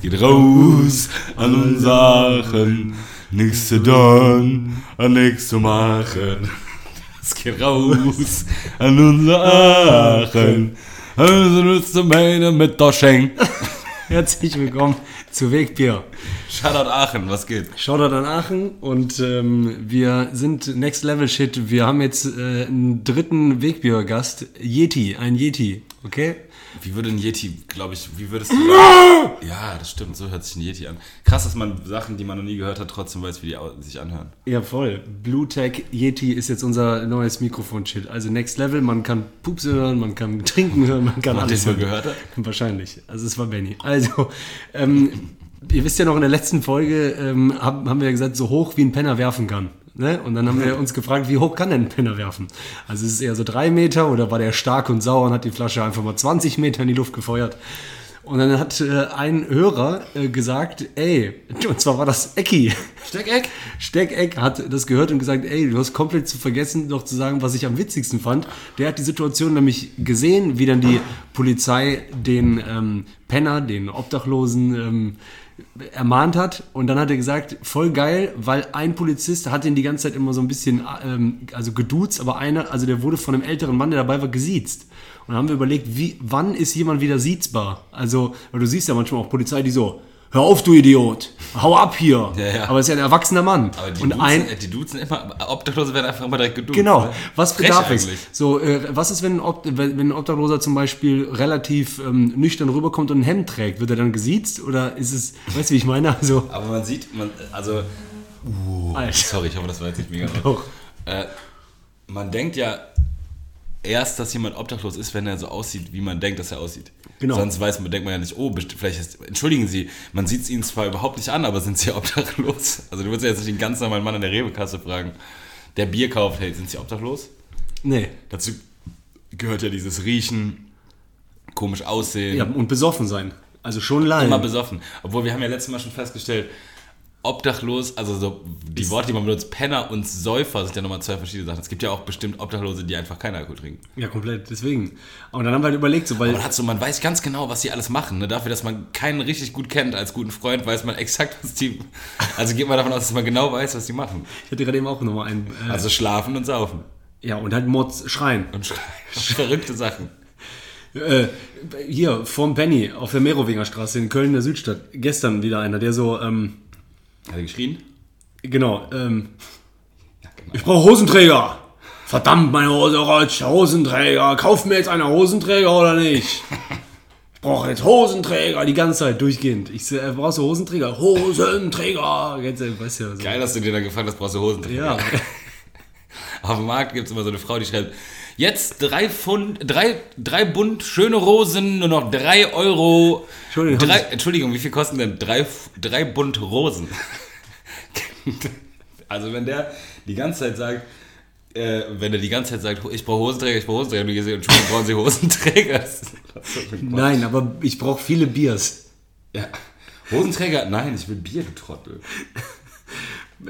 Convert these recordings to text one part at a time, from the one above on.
Geht raus an uns Sachen, nichts zu tun und nichts zu machen. Es geht raus an unsere Aachen, also nützt du meine mit der Schenk. Herzlich willkommen zu Wegbier. Shoutout Aachen, was geht? Shoutout an Aachen und ähm, wir sind Next Level Shit. Wir haben jetzt äh, einen dritten Wegbier-Gast, Yeti, ein Yeti, okay? Wie würde ein Yeti, glaube ich, wie würdest du? Ja, das stimmt, so hört sich ein Yeti an. Krass, dass man Sachen, die man noch nie gehört hat, trotzdem weiß, wie die sich anhören. Ja, voll. Bluetech Yeti ist jetzt unser neues Mikrofon-Shit. Also Next Level, man kann Pupse hören, man kann Trinken hören, man kann ihr alles hören. gehört? hat? Wahrscheinlich. Also es war Benny. Also, ähm, ihr wisst ja noch, in der letzten Folge ähm, haben, haben wir gesagt, so hoch wie ein Penner werfen kann. Ne? Und dann haben wir uns gefragt, wie hoch kann denn ein Penner werfen? Also ist es eher so drei Meter oder war der stark und sauer und hat die Flasche einfach mal 20 Meter in die Luft gefeuert? Und dann hat äh, ein Hörer äh, gesagt, ey, und zwar war das Ecki. Steckeck? Steckeck hat das gehört und gesagt, ey, du hast komplett zu vergessen, noch zu sagen, was ich am witzigsten fand. Der hat die Situation nämlich gesehen, wie dann die Polizei den ähm, Penner, den Obdachlosen ähm, ermahnt hat. Und dann hat er gesagt, voll geil, weil ein Polizist hat ihn die ganze Zeit immer so ein bisschen ähm, also geduzt, aber einer, also der wurde von einem älteren Mann, der dabei war, gesiezt. Und dann haben wir überlegt, wie, wann ist jemand wieder siezbar? Also, weil du siehst ja manchmal auch Polizei, die so, hör auf, du Idiot, hau ab hier. Ja, ja. Aber es ist ja ein erwachsener Mann. Aber die, und duzen, ein, die duzen immer, Obdachlose werden einfach immer direkt geduzt. Genau, ne? was bedarf es? So, äh, was ist, wenn ein, Ob wenn ein Obdachloser zum Beispiel relativ ähm, nüchtern rüberkommt und ein Hemd trägt? Wird er dann gesiezt oder ist es, weißt du, wie ich meine? Also, Aber man sieht, man, also, uh, sorry, ich hoffe, das war jetzt nicht mega. Doch. Äh, man denkt ja erst, dass jemand obdachlos ist, wenn er so aussieht, wie man denkt, dass er aussieht. Genau. Sonst weiß man, denkt man ja nicht, oh, vielleicht ist, entschuldigen Sie, man sieht es ihnen zwar überhaupt nicht an, aber sind sie obdachlos? Also du würdest ja jetzt nicht den ganz normalen Mann in der Rewe-Kasse fragen, der Bier kauft, hey, sind sie obdachlos? nee. Dazu gehört ja dieses Riechen, komisch aussehen. Ja, und besoffen sein. Also schon lallen. immer besoffen. Obwohl wir haben ja letztes Mal schon festgestellt, obdachlos, also so die Worte, die man benutzt, Penner und Säufer sind ja nochmal zwei verschiedene Sachen. Es gibt ja auch bestimmt Obdachlose, die einfach keinen Alkohol trinken. ja, komplett, deswegen. Und dann haben wir halt überlegt, so, weil, Man hat so, man weiß ganz genau, was die alles machen. Ne? Dafür, dass man keinen richtig gut kennt als guten Freund, weiß man exakt, was die. Also geht man davon aus, dass man genau weiß, was die machen. ich hatte gerade eben auch nochmal einen, äh, Also schlafen und saufen. ja, und halt Mords schreien. Und schreien. verrückte Sachen. Äh, hier, vorm Penny, auf der Merowinger Straße in Köln, der Südstadt, gestern wieder einer, der so, ähm, Hat er geschrien? genau, ähm, ich brauche Hosenträger. Verdammt, meine Hose rutscht, Hosenträger. Kauf mir jetzt eine Hosenträger oder nicht? Ich brauche jetzt Hosenträger, die ganze Zeit durchgehend. Ich äh, brauchst du Hosenträger? Hosenträger. Weißt du ja so. Geil, dass du dir dann gefragt hast, brauchst du Hosen. Ja, Auf dem Markt gibt es immer so eine Frau, die schreibt, jetzt drei Pfund, drei, drei Bund schöne Rosen, nur noch drei Euro. Entschuldigung, Drei, Entschuldigung, wie viel kosten denn drei, drei Bund Rosen? also wenn der die ganze Zeit sagt, äh, wenn er die ganze Zeit sagt, ich brauche Hosenträger, ich brauche Hosenträger, und du gehst, Entschuldigung, brauchen Sie Hosenträger? Nein, aber ich brauche viele Biers. Ja. Hosenträger? Nein, ich will Bier, du Trottel.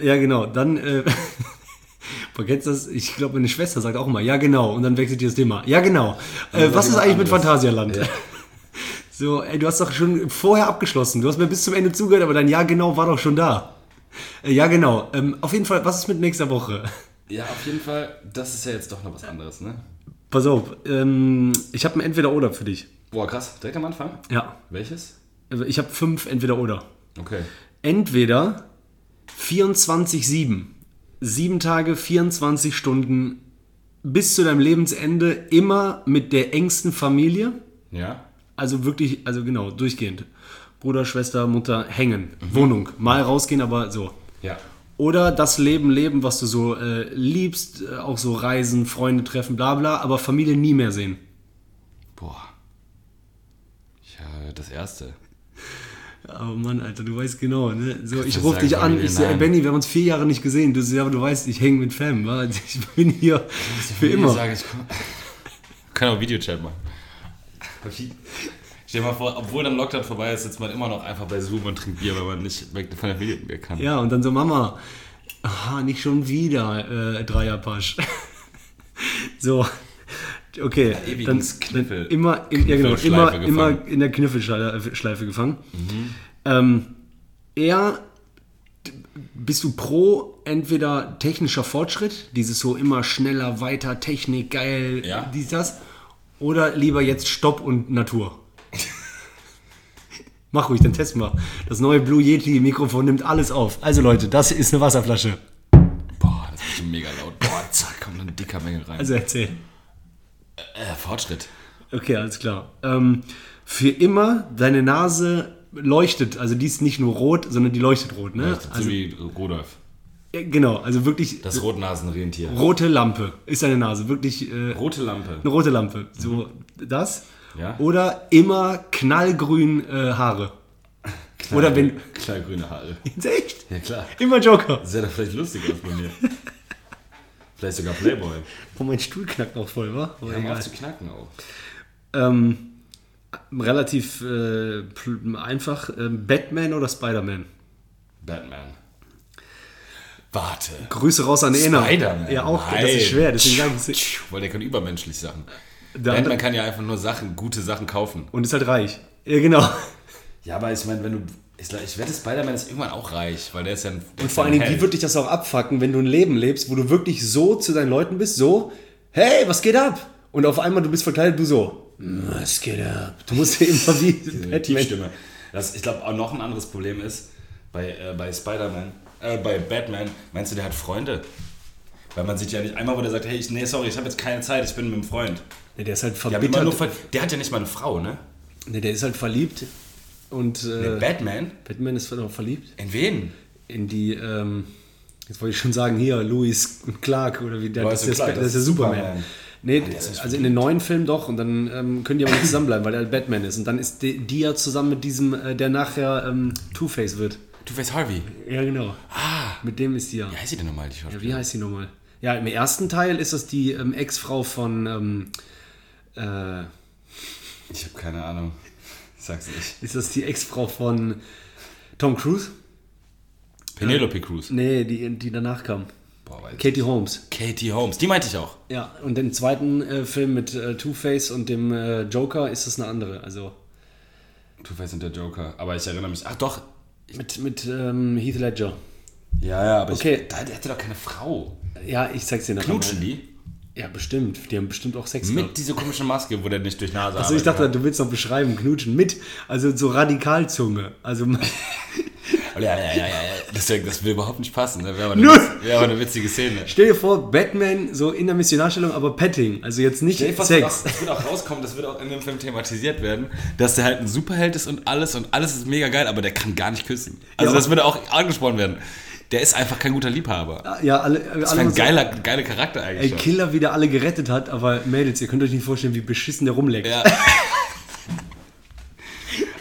Ja, genau. Dann, äh, du das? Ich glaube, meine Schwester sagt auch immer, ja, genau. Und dann wechselt ihr das Thema. Ja, genau. Äh, dann was ist ich eigentlich mit was anderes. Phantasialand? Ja. So, ey, du hast doch schon vorher abgeschlossen. Du hast mir bis zum Ende zugehört, aber dein Ja, genau war doch schon da. Äh, ja, genau. Ähm, auf jeden Fall, was ist mit nächster Woche? Ja, auf jeden Fall, das ist ja jetzt doch noch was anderes, ne? Pass auf, ähm, ich habe ein Entweder-Oder für dich. Boah, krass. Direkt am Anfang? Ja. Welches? Also ich habe fünf Entweder-Oder. Okay. Entweder 24-7, sieben Tage, 24 Stunden bis zu deinem Lebensende immer mit der engsten Familie. Ja? Also wirklich, also genau, durchgehend. Bruder, Schwester, Mutter, hängen. Wohnung. Mal rausgehen, aber so. Ja. Oder das Leben leben, was du so äh, liebst, äh, auch so Reisen, Freunde treffen, bla bla, aber Familie nie mehr sehen. Boah. Ja, das erste. Oh Mann, Alter, du weißt genau, ne? So, ich du rufe dich sagen, an, ich so, ey nein. Benny, wir haben uns vier Jahre nicht gesehen. Du so, aber du weißt, ich hänge mit Fam, wa? ich bin hier für immer. Sag ich. Kann auch Videochat machen. Stell dir mal vor, obwohl dann Lockdown vorbei ist, sitzt man immer noch einfach bei Zoom und trinkt Bier, weil man nicht weg von der Familie mehr kann. Ja, und dann so, Mama, aha, nicht schon wieder äh, Dreierpasch. so, okay. dann, dann immer, in, ja, genau, immer, immer in der Kniffelschleife gefangen. Mhm. Ähm, eher bist du pro entweder technischer Fortschritt, dieses so immer schneller, weiter, Technik, geil, Ja. dies, das, oder lieber jetzt Stopp und Natur? Mach ruhig, dann testen wir. Das neue Blue Yeti Mikrofon nimmt alles auf. Also Leute, das ist eine Wasserflasche. Boah, das ist mega laut. Boah, zack, kommt eine dicker Menge rein. Also erzähl. Äh, Fortschritt. Okay, alles klar. Ähm, für immer deine Nase leuchtet, also die ist nicht nur rot, sondern die leuchtet rot, ne? so Also, wie Rudolf. ja, genau, also wirklich Das Rotnasenrentier. rote Lampe ist deine Nase, wirklich äh, Rote Lampe. eine rote Lampe. So das. Ja. Oder immer knallgrün äh, Haare. Oder wenn. Knallgrüne Haare. Ist echt? Ja, klar. Immer Joker. Sähe doch vielleicht lustig aus bei mir. Vielleicht sogar Playboy. Oh, mein Stuhl knackt auch voll, wa? Aber Ja, egal. zu knacken auch. Ähm, relativ äh, einfach. Ähm, Batman oder Spider-Man? Batman. Warte. Grüße raus an Ena. Spider-Man. Ja, auch. Das Nein. ist schwer. Deswegen sage ich Weil der kann übermenschlich Sachen. Der Batman andere- kann ja einfach nur Sachen, gute Sachen kaufen. Und ist halt reich. Ja, genau. Ja, aber ich meine, wenn du. Ich, ich wette, Spider-Man ist irgendwann auch reich, weil der ist ja ein. Und vor allen Dingen, wie wird dich das auch abfacken, wenn du ein Leben lebst, wo du wirklich so zu deinen Leuten bist, so, hey, was geht ab? Und auf einmal, du bist verkleidet, du so, was geht ab? Du musst ja immer wie Batman. Das, ich glaube, auch noch ein anderes Problem ist, bei, äh, bei Spider-Man, äh, bei Batman, meinst du, der hat Freunde? Weil man sieht ja nicht einmal, wo der sagt, hey, ich, nee, sorry, ich habe jetzt keine Zeit, ich bin mit einem Freund. Nee, der ist halt verbittert. ver der hat ja nicht mal eine Frau, ne? Nee, der ist halt verliebt. Und äh, Batman? Batman ist noch verliebt In wen? in die, ähm, jetzt wollte ich schon sagen, hier, Louis Clark oder wie der, das, ist, Clark, der, das ist der Superman. Superman. Nee, also in den neuen Filmen doch und dann ähm, können die aber nicht zusammenbleiben, weil er Batman ist. Und dann ist die, die ja zusammen mit diesem, äh, der nachher ähm, Two-Face wird. Two-Face Harvey. Ja, genau. Ah, Mit dem ist die ja. wie heißt sie denn nochmal, die Ja, Schauspielerin? wie heißt die nochmal? Ja, im ersten Teil ist das die ähm, Ex-Frau von. Ähm, äh, Ich habe keine Ahnung. Sag's nicht. ist das die Ex-Frau von Tom Cruise? Penelope Cruz. Nee, die, die danach kam. Boah. Katie Holmes. Katie Holmes. Die meinte ich auch. Ja, und den zweiten äh, Film mit äh, Two-Face und dem äh, Joker ist das eine andere. Also Two-Face und der Joker. Aber ich erinnere mich. Ach doch. mit, mit ähm, Heath Ledger. Ja, ja, aber Okay. ich, da, der hatte doch keine Frau. Ja, ich zeig's dir nachher. Knutschen die? Ja, bestimmt. Die haben bestimmt auch Sex Mit dieser komischen Maske, wo der nicht durch Nase Also ich dachte, du willst noch beschreiben, knutschen mit, also so Radikalzunge. Also kann. Ja, ja, ja, ja. Deswegen, das will überhaupt nicht passen. Das wäre aber, wäre aber eine witzige Szene. stell dir vor, Batman so in der Missionarstellung, aber Petting, also jetzt nicht Stell dir vor, Sex. Das, wird auch, das wird auch rauskommen, das wird auch in dem Film thematisiert werden, dass der halt ein Superheld ist und alles und alles ist mega geil, aber der kann gar nicht küssen. Also Ja, das würde auch angesprochen werden. Der ist einfach kein guter Liebhaber. Ja, alle, Das alle ist ein so, geiler, geiler Charakter Ey, eigentlich. schon. Killer wieder alle gerettet hat, aber Mädels, ihr könnt euch nicht vorstellen, wie beschissen der rumleckt. Ja.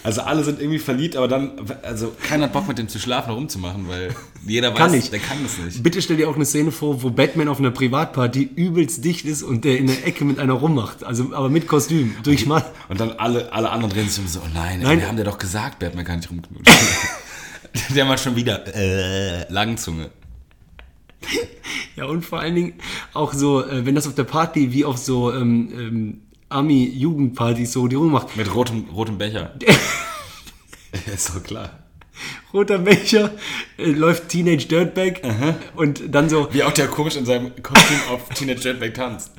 Also alle sind irgendwie verliebt, aber dann, also keiner hat Bock mit dem zu schlafen, rumzumachen, weil jeder weiß, Kann nicht. der kann das nicht. Bitte stell dir auch eine Szene vor, wo Batman auf einer Privatparty übelst dicht ist und der in der Ecke mit einer rummacht. Also, aber mit Kostüm. Durch mal. Und dann alle, alle anderen drehen sich um so, oh nein, Nein. wir haben dir doch gesagt, Batman kann nicht rumknutschen. der macht schon wieder äh, Langzunge. Ja, und vor allen Dingen auch so, äh, wenn das auf der Party wie auf so ähm, ähm, Ami-Jugendpartys so die rummacht. Mit rotem, rotem Becher. ist doch klar. Roter Becher, äh, läuft Teenage Dirtbag und dann so, Wie auch der komisch in seinem Kostüm auf Teenage Jetpack tanzt.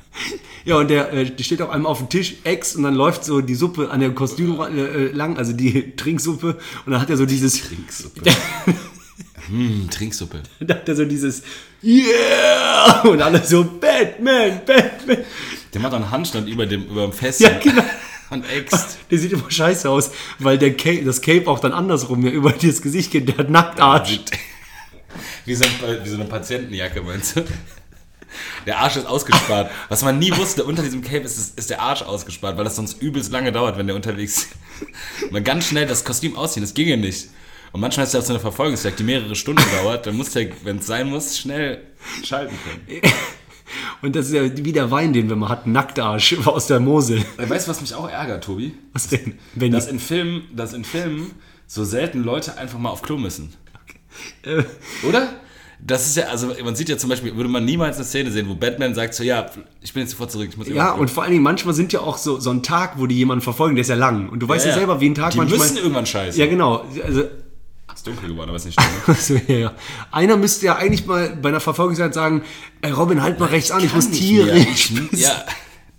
ja, und der, äh, der steht auf einmal auf dem Tisch, Ex, und dann läuft so die Suppe an der Kostüm äh, äh, lang, also die Trinksuppe, und dann hat er so dieses, Trinksuppe. hm, Trinksuppe. dann hat er so dieses, yeah, und alle so, Batman, Batman. Der macht einen Handstand über dem, über dem Fest Ja, genau. und äxt. Der sieht immer scheiße aus, weil der Cape, das Cape auch dann andersrum ja über das Gesicht geht. Der hat Nacktarsch. Wie so, ein, wie so eine Patientenjacke, meinst du? Der Arsch ist ausgespart. Was man nie wusste, unter diesem Cape ist, ist der Arsch ausgespart, weil das sonst übelst lange dauert, wenn der unterwegs Man ganz schnell das Kostüm ausziehen, das ginge nicht. Und manchmal ist ja auch so eine Verfolgungsjagd, die mehrere Stunden dauert. Dann muss der, wenn es sein muss, schnell schalten können. Und das ist ja wie der Wein, den wir mal hatten. Nacktarsch aus der Mosel. Weißt du, was mich auch ärgert, Tobi? Was denn? Wenn Dass in Filmen, dass in Filmen so selten Leute einfach mal auf Klo müssen. äh, Oder? Das ist ja, also man sieht ja zum Beispiel, würde man niemals eine Szene sehen, wo Batman sagt so, ja, ich bin jetzt sofort zurück, ich muss ja, und vor allen Dingen manchmal sind ja auch so, so ein Tag, wo die jemanden verfolgen, der ist ja lang. Und du weißt ja, Ja, selber, wie ein Tag Die manchmal. müssen irgendwann scheißen. Ja, genau. Also Ist dunkel geworden, aber ist nicht schlimm. So, ja, ja. Einer müsste ja eigentlich mal bei einer Verfolgungsjagd sagen, ey Robin, halt mal rechts an, ich muss Tiere. Ich, ja,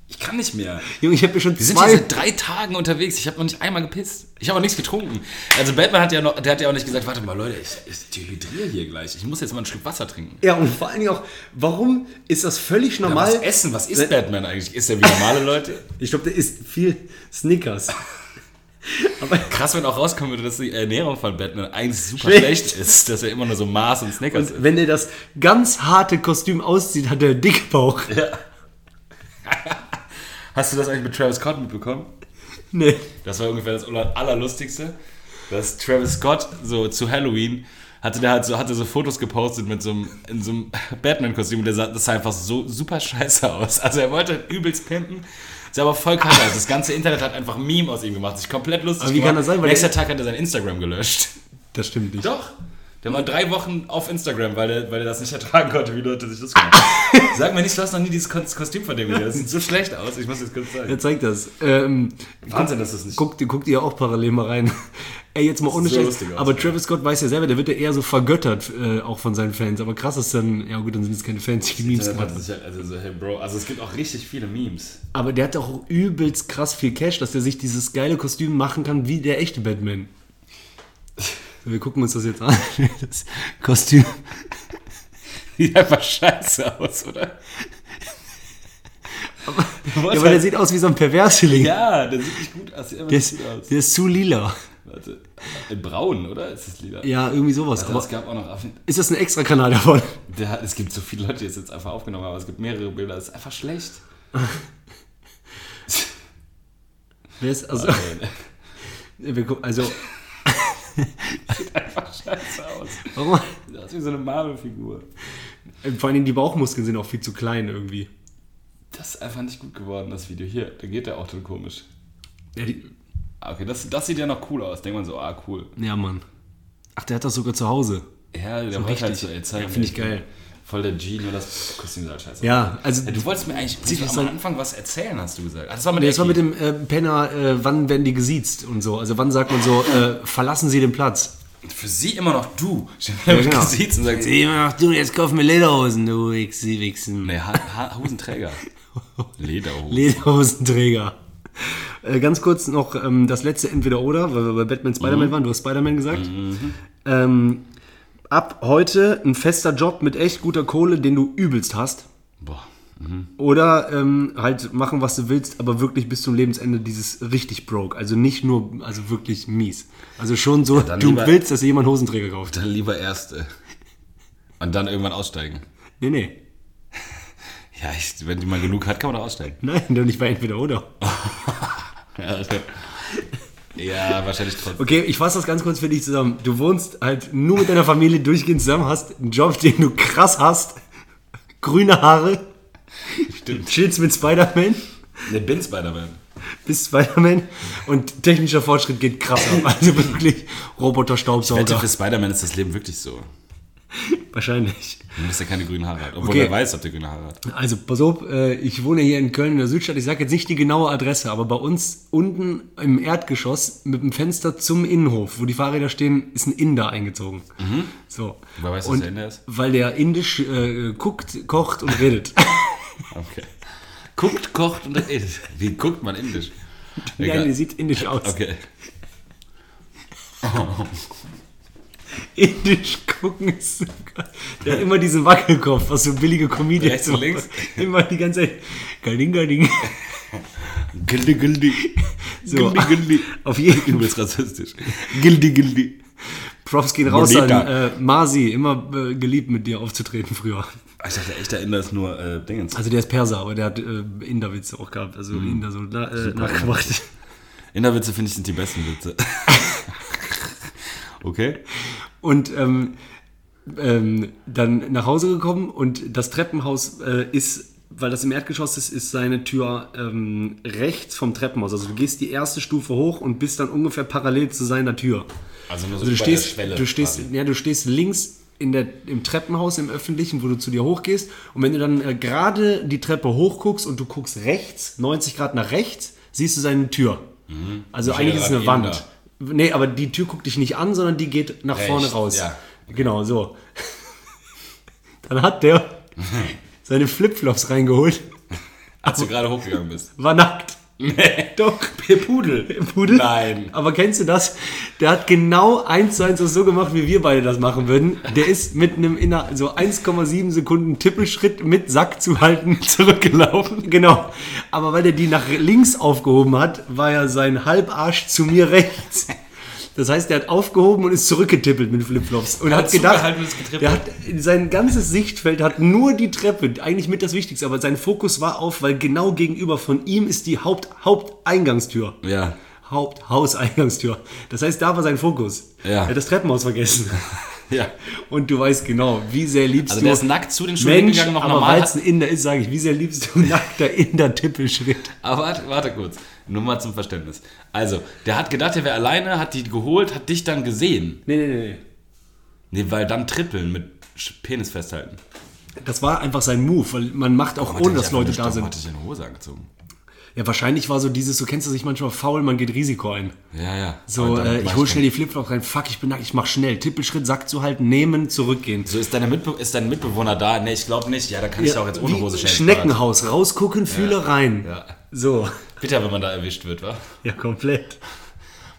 ich kann nicht mehr. Junge, ich habe mir schon Wir sind zwei... seit drei Tagen unterwegs. Ich habe noch nicht einmal gepisst. Ich habe auch nichts getrunken. Also Batman hat ja noch, der hat ja auch nicht gesagt, warte mal, Leute, ich, ich dehydriere hier gleich. Ich muss jetzt mal einen Schluck Wasser trinken. Ja, und vor allen Dingen auch, warum ist das völlig Ja, normal? was essen? Was ist Batman eigentlich? Ist er wie normale Leute? Ich glaube, der isst viel Snickers. Aber Krass, wenn auch rauskommen würde, dass die Ernährung von Batman eigentlich super Schlecht. schlecht, ist, dass er immer nur so Mars und Snickers und wenn er das ganz harte Kostüm auszieht, hat er Dickbauch. Hast du das eigentlich mit Travis Scott mitbekommen? Nee. Das war ungefähr das Allerlustigste, dass Travis Scott so zu Halloween hatte der halt so, hatte so Fotos gepostet mit so einem, in so einem Batman-Kostüm und der sah, das sah einfach so super scheiße aus. Also er wollte übelst pimpen, sah aber voll kacke aus. Das ganze Internet hat einfach ein Meme aus ihm gemacht, sich komplett lustig Aber wie kann das sein? Weil Nächster Tag hat er sein Instagram gelöscht. Das stimmt nicht. Doch. Der war drei Wochen auf Instagram, weil er, weil er das nicht ertragen konnte, wie Leute sich das machen. Sag mir nicht, du hast noch nie dieses Kos- Kostüm von dem gesehen. Das sieht so schlecht aus. Ich muss jetzt kurz sagen. Er zeigt das. Ähm, Wahnsinn, dass das nicht... guckt, guckt ihr auch parallel mal rein. Ey, jetzt mal ohne Scheiß. Aber. Travis Scott weiß ja selber, der wird ja eher so vergöttert, äh, auch von seinen Fans. Aber krass ist dann, ja gut, dann sind es keine Fans, die Memes gemacht halt- also, so, hey Bro, also es gibt auch richtig viele Memes. Aber der hat auch übelst krass viel Cash, dass er sich dieses geile Kostüm machen kann, wie der echte Batman. So, wir gucken uns das jetzt an. Das Kostüm. Sieht einfach scheiße aus, oder? Ja, aber der sieht aus wie so ein Perverseling. ja, der sieht nicht gut aus. Der, ist, gut aus. der ist zu lila. Warte. In braun, oder? Ist das lila? Ja, irgendwie sowas. Also, Aber es gab auch noch Affen. ist das ein extra Kanal davon? Der, es gibt so viele Leute, die es jetzt einfach aufgenommen haben, aber es gibt mehrere Bilder. Das ist einfach schlecht. Wer ist, also, wir gucken, also, Sieht einfach scheiße aus. warum? Das ist wie so eine Marvel-Figur. Vor allem die Bauchmuskeln sind auch viel zu klein irgendwie. Das ist einfach nicht gut geworden, das Video. Hier, da geht der auch dann komisch. Ja, die, Okay, das, das sieht ja noch cool aus. Denkt man so, ah, cool. ja Mann. Ach, der hat das sogar zu Hause. Ja, der So wollte halt so, ey, zeigen, Ja, finde ich geil. Voll der Genie und das Kostüm sah halt scheiße. Ja, also, Ja, du wolltest mir eigentlich Sieht am als- Anfang was erzählen, hast du gesagt. Ach, das war mit Nee, das war mit dem äh, Penner, äh, wann werden die gesiezt und so. Also wann sagt man so, äh, verlassen Sie den Platz. Für sie immer noch du. Ja, genau. Gesicht und sagt, Sieh mal, du, jetzt kauf mir Lederhosen, du Wichsen. nee, ha ha Hosenträger. Lederhosen. Lederhosenträger. Äh, ganz kurz noch ähm, das letzte Entweder-Oder, weil wir bei Batman Spider-Man Mhm. waren. Du hast Spider-Man gesagt. Ähm, ab heute ein fester Job mit echt guter Kohle, den du übelst hast. Boah. Oder ähm, halt machen, was du willst, aber wirklich bis zum Lebensende dieses richtig broke. Also nicht nur, also wirklich mies. Also schon so, dann du lieber- willst, dass dir jemand Hosenträger kauft. Dann lieber erste. Und dann irgendwann aussteigen. Nee, nee. Ja, ich, wenn die mal genug hat, kann man da aussteigen. Nein, doch nicht bei Entweder-Oder. Ja, also, ja wahrscheinlich trotzdem. Okay, ich fasse das ganz kurz für dich zusammen. Du wohnst halt nur mit deiner Familie durchgehend zusammen, hast einen Job, den du krass hast, grüne Haare, Stimmt. chillst mit Spider-Man, Ne, bin Spider-Man. bist Spider-Man und technischer Fortschritt geht krass ab. Also wirklich Roboter-Staubsauger. für Spider-Man ist das Leben wirklich so. Wahrscheinlich. Du musst ja keine grünen Haare hat. Obwohl Okay. wer weiß, ob der grüne Haare hat. Also, pass auf, äh, ich wohne hier in Köln in der Südstadt. Ich sage jetzt nicht die genaue Adresse, aber bei uns unten im Erdgeschoss mit dem Fenster zum Innenhof, wo die Fahrräder stehen, ist ein Inder eingezogen. So. Woher weißt du, Und der Inder ist? Weil der indisch äh, guckt, kocht und redet. Okay. Guckt, kocht und redet. Wie guckt man indisch? ja, Egal. der sieht indisch aus. Okay. Indisch gucken ist. Der hat immer diesen Wackelkopf, was so billige Comedians Rechts und links? Immer die ganze Zeit. Galing, galing. Gildi, gildi. So. Gildi, gildi. Auf jeden Fall. Übelst rassistisch. Gildi, gildi. Props gehen raus Bonita. an äh, Marzi. Immer äh, geliebt, mit dir aufzutreten früher. Ich dachte, echter Inder ist nur äh, Dingens. Also der ist Perser, aber der hat äh, Inder-Witze auch gehabt. Also Inder so äh, nachgemacht. Inderwitze, finde ich, sind die besten Witze. Okay. Und ähm, ähm, dann nach Hause gekommen und das Treppenhaus äh, ist, weil das im Erdgeschoss ist, ist seine Tür ähm, rechts vom Treppenhaus. Also du gehst die erste Stufe hoch und bist dann ungefähr parallel zu seiner Tür. Also nur so Also du stehst, Schwelle du stehst, quasi. ja, du stehst links in der, im Treppenhaus im öffentlichen, wo du zu dir hochgehst. Und wenn du dann äh, gerade die Treppe hochguckst und du guckst rechts, 90 Grad nach rechts, siehst du seine Tür. Also Mhm. Ich eigentlich ist es eine Wand. Inder. Nee, aber die Tür guckt dich nicht an, sondern die geht nach Rechts, vorne raus. ja. Genau, so. Dann hat der seine Flipflops reingeholt, Als du gerade hochgegangen bist. war nackt. Nee. Doch. Pudel. Pudel? Nein. Aber kennst du das? Der hat genau eins zu eins das so gemacht, wie wir beide das machen würden. Der ist mit einem inner, so 1,7 Sekunden Tippelschritt mit Sack zu halten zurückgelaufen. Genau. Aber weil er die nach links aufgehoben hat, war ja sein Halbarsch zu mir rechts. Das heißt, der hat aufgehoben und ist zurückgetippelt mit Flipflops. Und hat, hat gedacht, der hat sein ganzes Sichtfeld hat nur die Treppe, eigentlich mit das Wichtigste, aber sein Fokus war auf, weil genau gegenüber von ihm ist die Haupt, Haupteingangstür. Ja. Haupthauseingangstür. Das heißt, da war sein Fokus. Ja. Er hat das Treppenhaus vergessen. Ja. Und du weißt genau, wie sehr liebst Also du. der ist nackt zu den Schulen Mensch, gegangen, noch aber normal. weil es ein Inder ist, sage ich, wie sehr liebst du nackter Inder Tippelschritt? Aber warte, warte kurz. Nur mal zum Verständnis. Also, der hat gedacht, er wäre alleine, hat die geholt, hat dich dann gesehen. Nee, nee, nee, nee. Weil dann trippeln mit Penis festhalten. Das war einfach sein Move, weil man macht auch ohne, dass Leute da sind. Hatte ich eine Hose angezogen. Ja, wahrscheinlich war so dieses, du kennst das sich manchmal faul, man geht Risiko ein. Ja, ja. So, äh, ich hol schnell die Flipflops rein, fuck, ich bin nackt, ich mach schnell. Tippelschritt, Sack zu halten, nehmen, zurückgehen. So, ist, deine Mitbe ist dein Mitbewohner da? Nee, ich glaube nicht. Ja, da kann ich auch jetzt ohne Hose schnell. Schneckenhaus, rausgucken, Fühle rein. Ja. So, Bitter, wenn man da erwischt wird, wa? ja, komplett.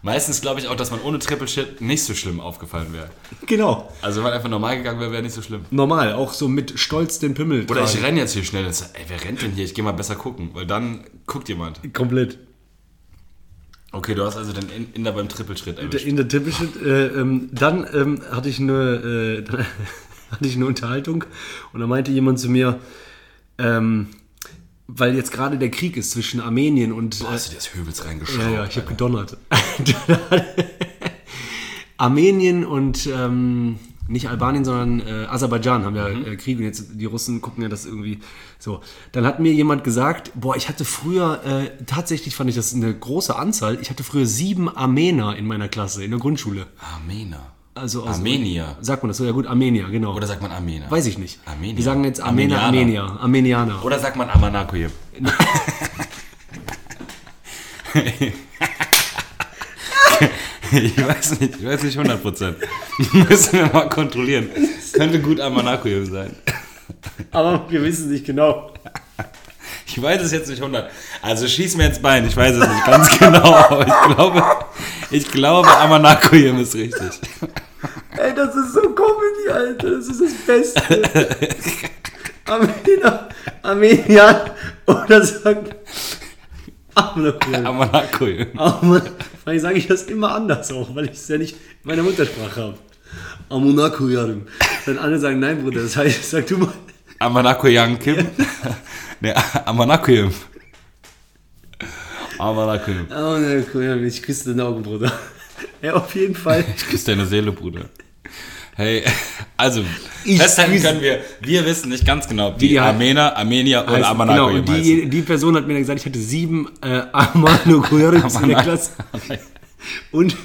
Meistens glaube ich auch, dass man ohne Triple Shit nicht so schlimm aufgefallen wäre. Genau. Also wenn man einfach normal gegangen wäre, wäre nicht so schlimm. Normal, auch so mit Stolz den Pimmel Oder ich tragen. renne jetzt hier schnell. und sag, Ey, wer rennt denn hier? Ich gehe mal besser gucken, weil dann guckt jemand. Komplett. Okay, du hast also den In- Inder beim Trippelschritt erwischt. In der Tippelschritt. Äh, ähm, dann ähm, hatte ich eine, äh, hatte ich eine Unterhaltung und da meinte jemand zu mir, ähm, weil jetzt gerade der Krieg ist zwischen Armenien und Boah, äh, hast du dir das Höbels reingeschraubt? Ja, ja, ich habe gedonnert. Armenien und ähm, nicht Albanien, sondern äh, Aserbaidschan haben ja äh, Krieg und jetzt die Russen gucken ja das irgendwie so. Dann hat mir jemand gesagt, boah, ich hatte früher, äh, tatsächlich fand ich das eine große Anzahl, ich hatte früher sieben Armener in meiner Klasse, in der Grundschule. Armener. Also aus, Armenier. Sagt man das so? Ja gut, Armenier, genau. Oder sagt man Armener? Weiß ich nicht. Armenier. Wir sagen jetzt Armener, Armenianer. Armenier, Armenianer. Oder sagt man Amanakoye? ich weiß nicht, ich weiß nicht 100%. Müssen wir mal kontrollieren. Könnte gut Amanakoye sein. Aber wir wissen es nicht genau. Ich weiß es jetzt nicht 100. Also schieß mir ins Bein, ich weiß es nicht ganz genau, aber ich glaube, ich glaube Amanakoye ist richtig. Ey, das ist so Comedy, Alter. Das ist das Beste. Armenier, Armenier oder sagt. Amanakoye. Aber vielleicht sage ich das immer anders auch, weil ich es ja nicht in meiner Muttersprache habe. Amonako Yarim. Dann andere sagen, nein, Bruder, das heißt, sag du mal. Amanakoyan Kim. Ne. Amanakoye. Amonako Yarim, ich küsse deine Augen, Bruder. Ja, auf jeden Fall. Ich küsse deine Seele, Bruder. Hey, also, Ich festhalten können wir, wir wissen nicht ganz genau, ob die Armener, Armenier oder Amanakoye genau, und heißen. die, die Person hat mir dann gesagt, ich hatte sieben äh, Amonako Yarims in der Klasse. Und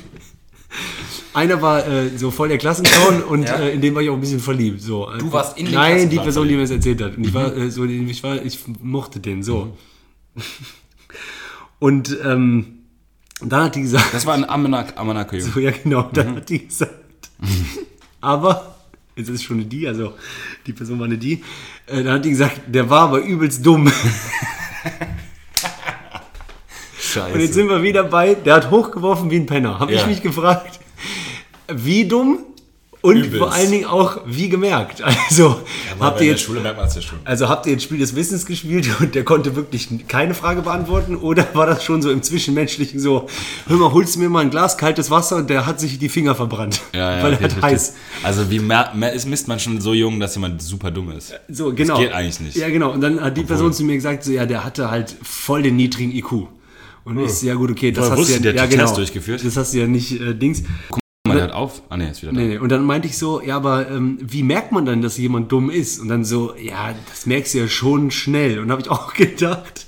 einer war äh, so voll der Klassenclown und Ja. äh, in dem war ich auch ein bisschen verliebt. So. Du warst in den Nein, die Person, die mir das erzählt hat. Und ich war äh, so, ich war, ich mochte den so. Und ähm, dann hat die gesagt, Das war ein Amanak Amanakoye. so, ja genau, dann Mhm. hat die gesagt, aber, jetzt ist es schon eine die, also die Person war eine die, äh, dann hat die gesagt, der war aber übelst dumm. Scheiße. Und jetzt sind wir wieder bei, der hat hochgeworfen wie ein Penner. Habe Ja. ich mich gefragt, wie dumm und Übelst. vor allen Dingen auch wie gemerkt. Also habt ihr jetzt, Schule merkt man das ja schon. also habt ihr jetzt Spiel des Wissens gespielt und der konnte wirklich keine Frage beantworten oder war das schon so im Zwischenmenschlichen so, hör mal, holst du mir mal ein Glas kaltes Wasser und der hat sich die Finger verbrannt, Ja, ja, weil er hat heiß. Also wie ist, misst man schon so jung, dass jemand super dumm ist? So, genau. geht eigentlich nicht. Ja, genau. Und dann hat die Person zu mir gesagt, so, ja, der hatte halt voll den niedrigen IQ. Und ich so, ja gut, okay, das Woher hast du ja, ja, genau? Das hast du ja nicht äh, Dings. Auf. Ah ne, ist wieder da. Nee, nee. Und dann meinte ich so, ja, aber ähm, wie merkt man dann, dass jemand dumm ist? Und dann so, ja, das merkst du ja schon schnell. Und habe ich auch gedacht,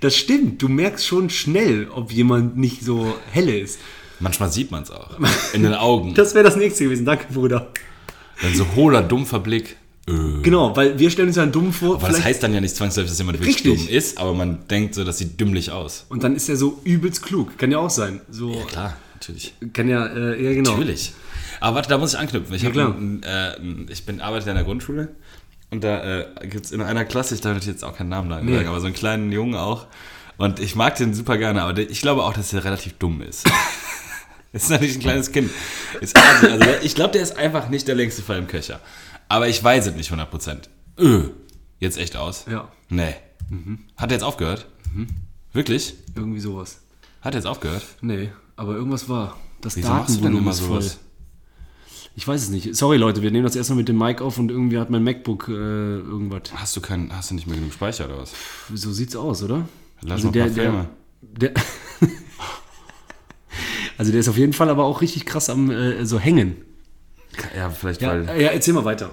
das stimmt, du merkst schon schnell, ob jemand nicht so helle ist. Manchmal sieht man es auch. In den Augen. Das wäre das nächste gewesen, danke, Bruder. Dann so hohler, dumpfer Blick. Äh. Genau, weil wir stellen uns ja einen dumm vor. Aber das heißt dann ja nicht zwangsläufig, dass jemand wirklich dumm ist, aber man denkt so, das sieht dümmlich aus. und dann ist er so übelst klug. Kann ja auch sein. So, Klar, Natürlich. Kann ja, äh, ja genau. Natürlich. Aber warte, da muss ich anknüpfen. Ich, hab klar. einen, äh, ich bin arbeite in der Grundschule und da äh, gibt es in einer Klasse, ich darf jetzt auch keinen Namen sagen, Nee. aber so einen kleinen Jungen auch. Und ich mag den super gerne, aber ich glaube auch, dass er relativ dumm ist. ist natürlich ein kleines Kind. Ist also, also ich glaube, der ist einfach nicht der längste Fall im Köcher. Aber ich weiß es nicht 100%. Öh, jetzt echt aus? Ja, Nee. Hat er jetzt aufgehört? Wirklich? irgendwie sowas. Hat er jetzt aufgehört? Nee, aber irgendwas war. Das Wieso machst du denn Datenvolumen immer sowas? Ich weiß es nicht. Sorry Leute, wir nehmen das erstmal mit dem Mic auf und irgendwie hat mein MacBook äh, irgendwas. Hast du, kein, hast du nicht mehr genug Speicher oder was? So sieht's aus, oder? Lass ein paar Filme. der, der Also der ist auf jeden Fall aber auch richtig krass am äh, so hängen. Ja, vielleicht, Ja, weil. ja erzähl mal weiter.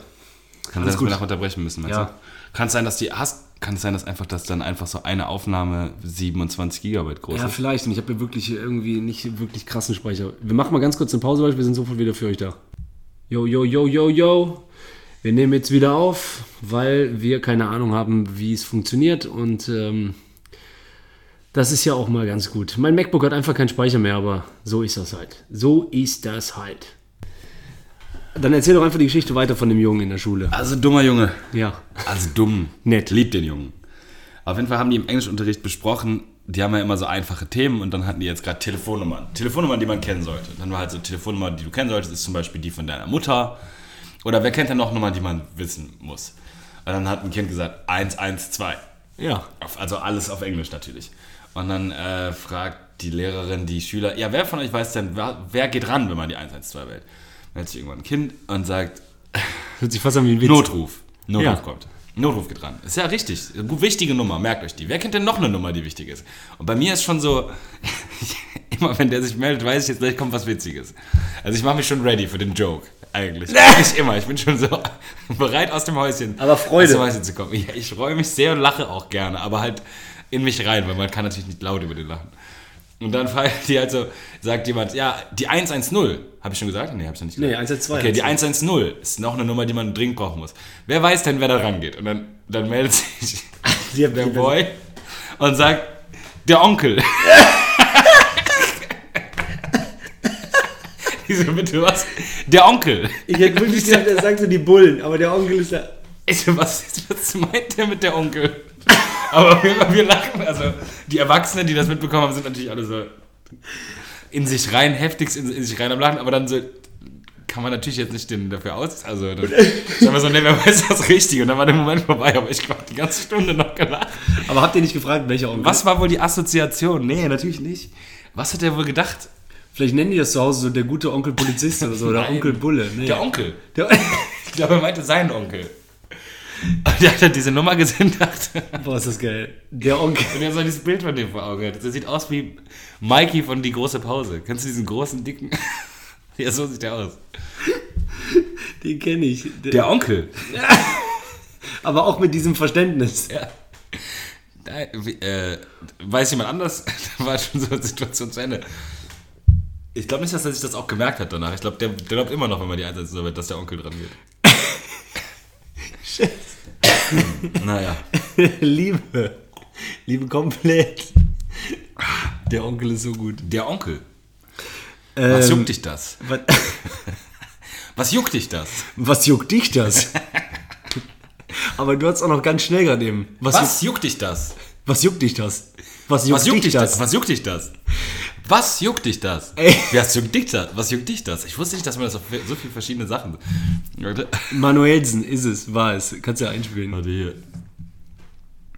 Kann sein, dass wir gut. nachher unterbrechen müssen, meinst Ja. du? Kann es sein, dass die hast, kann es sein, dass einfach, dass dann einfach so eine Aufnahme 27 Gigabyte groß Ja, ist? vielleicht. Und ich habe ja wirklich irgendwie nicht wirklich krassen Speicher. Wir machen mal ganz kurz eine Pause, Leute. Wir sind sofort wieder für euch da. Yo, yo, yo, yo, yo. Wir nehmen jetzt wieder auf, weil wir keine Ahnung haben, wie es funktioniert. Und ähm, das ist ja auch mal ganz gut. Mein MacBook hat einfach keinen Speicher mehr, aber so ist das halt. So ist das halt. Dann erzähl doch einfach die Geschichte weiter von dem Jungen in der Schule. Also dummer Junge. Ja. Also dumm. Nett. Lieb den Jungen. Auf jeden Fall haben die im Englischunterricht besprochen, die haben ja immer so einfache Themen und dann hatten die jetzt gerade Telefonnummern. Telefonnummern, die man kennen sollte. Dann war halt so Telefonnummer, die du kennen solltest, ist zum Beispiel die von deiner Mutter. Oder wer kennt denn noch Nummern, die man wissen muss? Und dann hat ein Kind gesagt 112. Ja. Also alles auf Englisch natürlich. Und dann äh, fragt die Lehrerin die Schüler, ja, wer von euch weiß denn, wer, wer geht ran, wenn man die 112 wählt? Dann hat sich irgendwann ein Kind und sagt, Hört sich fast an wie ein Witz. Notruf. Notruf Ja. kommt. Notruf geht ran. Ist ja richtig. Gut, wichtige Nummer, merkt euch die. Wer kennt denn noch eine Nummer, die wichtig ist? Und bei mir ist schon so, immer wenn der sich meldet, weiß ich jetzt gleich kommt was Witziges. Also ich mache mich schon ready für den Joke, eigentlich. Nicht immer. Ich bin schon so bereit aus dem Häuschen. Aber Freude. Aus dem Häuschen zu kommen. Ja, ich freue mich sehr und lache auch gerne, aber halt in mich rein, weil man kann natürlich nicht laut über den lachen. Und dann fragt die halt so, sagt jemand, ja, die 110, habe ich schon gesagt? Nee, habe ich noch nicht gesagt. Nee, 112. Okay, die 110 ist noch eine Nummer, die man dringend brauchen muss. Wer weiß denn, wer da rangeht? Und dann, dann meldet sich der Boy und sagt, der Onkel. Die so, bitte was? Der Onkel. Ich hätte wirklich gedacht, er sagt so die Bullen, aber der Onkel ist da. Ich so, was, was meint der mit der Onkel? Aber wir, wir lachen, also die Erwachsenen, die das mitbekommen haben, sind natürlich alle so in sich rein, heftigst in, in sich rein am Lachen, aber dann so kann man natürlich jetzt nicht den dafür aus, also dann sagen wir so, ne, wer weiß das richtig und dann war der Moment vorbei, aber ich habe die ganze Stunde noch gelacht. Aber habt ihr nicht gefragt, welcher Onkel? Was war wohl die Assoziation? Nee, natürlich nicht. Was hat er wohl gedacht? Vielleicht nennen die das zu Hause so der gute Onkel Polizist oder so, oder. Onkel Bulle. Nee. Der Onkel. Der Ich glaube, er meinte seinen Onkel. Und der hat dann diese Nummer gesehen und dachte, Boah, ist das geil. Der Onkel. Und er so dieses Bild von dem vor Augen hat. Der sieht aus wie Mikey von Die große Pause. Kennst du diesen großen, dicken? ja, so sieht der aus. Den kenne ich. Der, Der Onkel. aber auch mit diesem Verständnis. Ja. Da, äh, weiß jemand anders? da war schon so eine Situation zu Ende. Ich glaube nicht, dass er sich das auch gemerkt hat danach. Ich glaube, der, der glaubt immer noch, wenn man die einsetzt, dass der Onkel dran geht. Naja. Liebe. Liebe komplett. Der Onkel ist so gut. Der Onkel. Was Ähm, juckt dich das? was, Was juckt dich das? was juckt dich das? Aber du hast auch noch ganz schnell gerade eben. Was, Was juckt dich das? Juckt, was juckt dich das? Was juckt, Was juckt dich dich das? das? Was juckt dich das? Was juckt dich das? Ey. Was juckt dich das? Was juckt dich das? Ich wusste nicht, dass man das auf so viele verschiedene Sachen. Leute. Manuelsen ist es, war es. Kannst ja einspielen. Warte hier.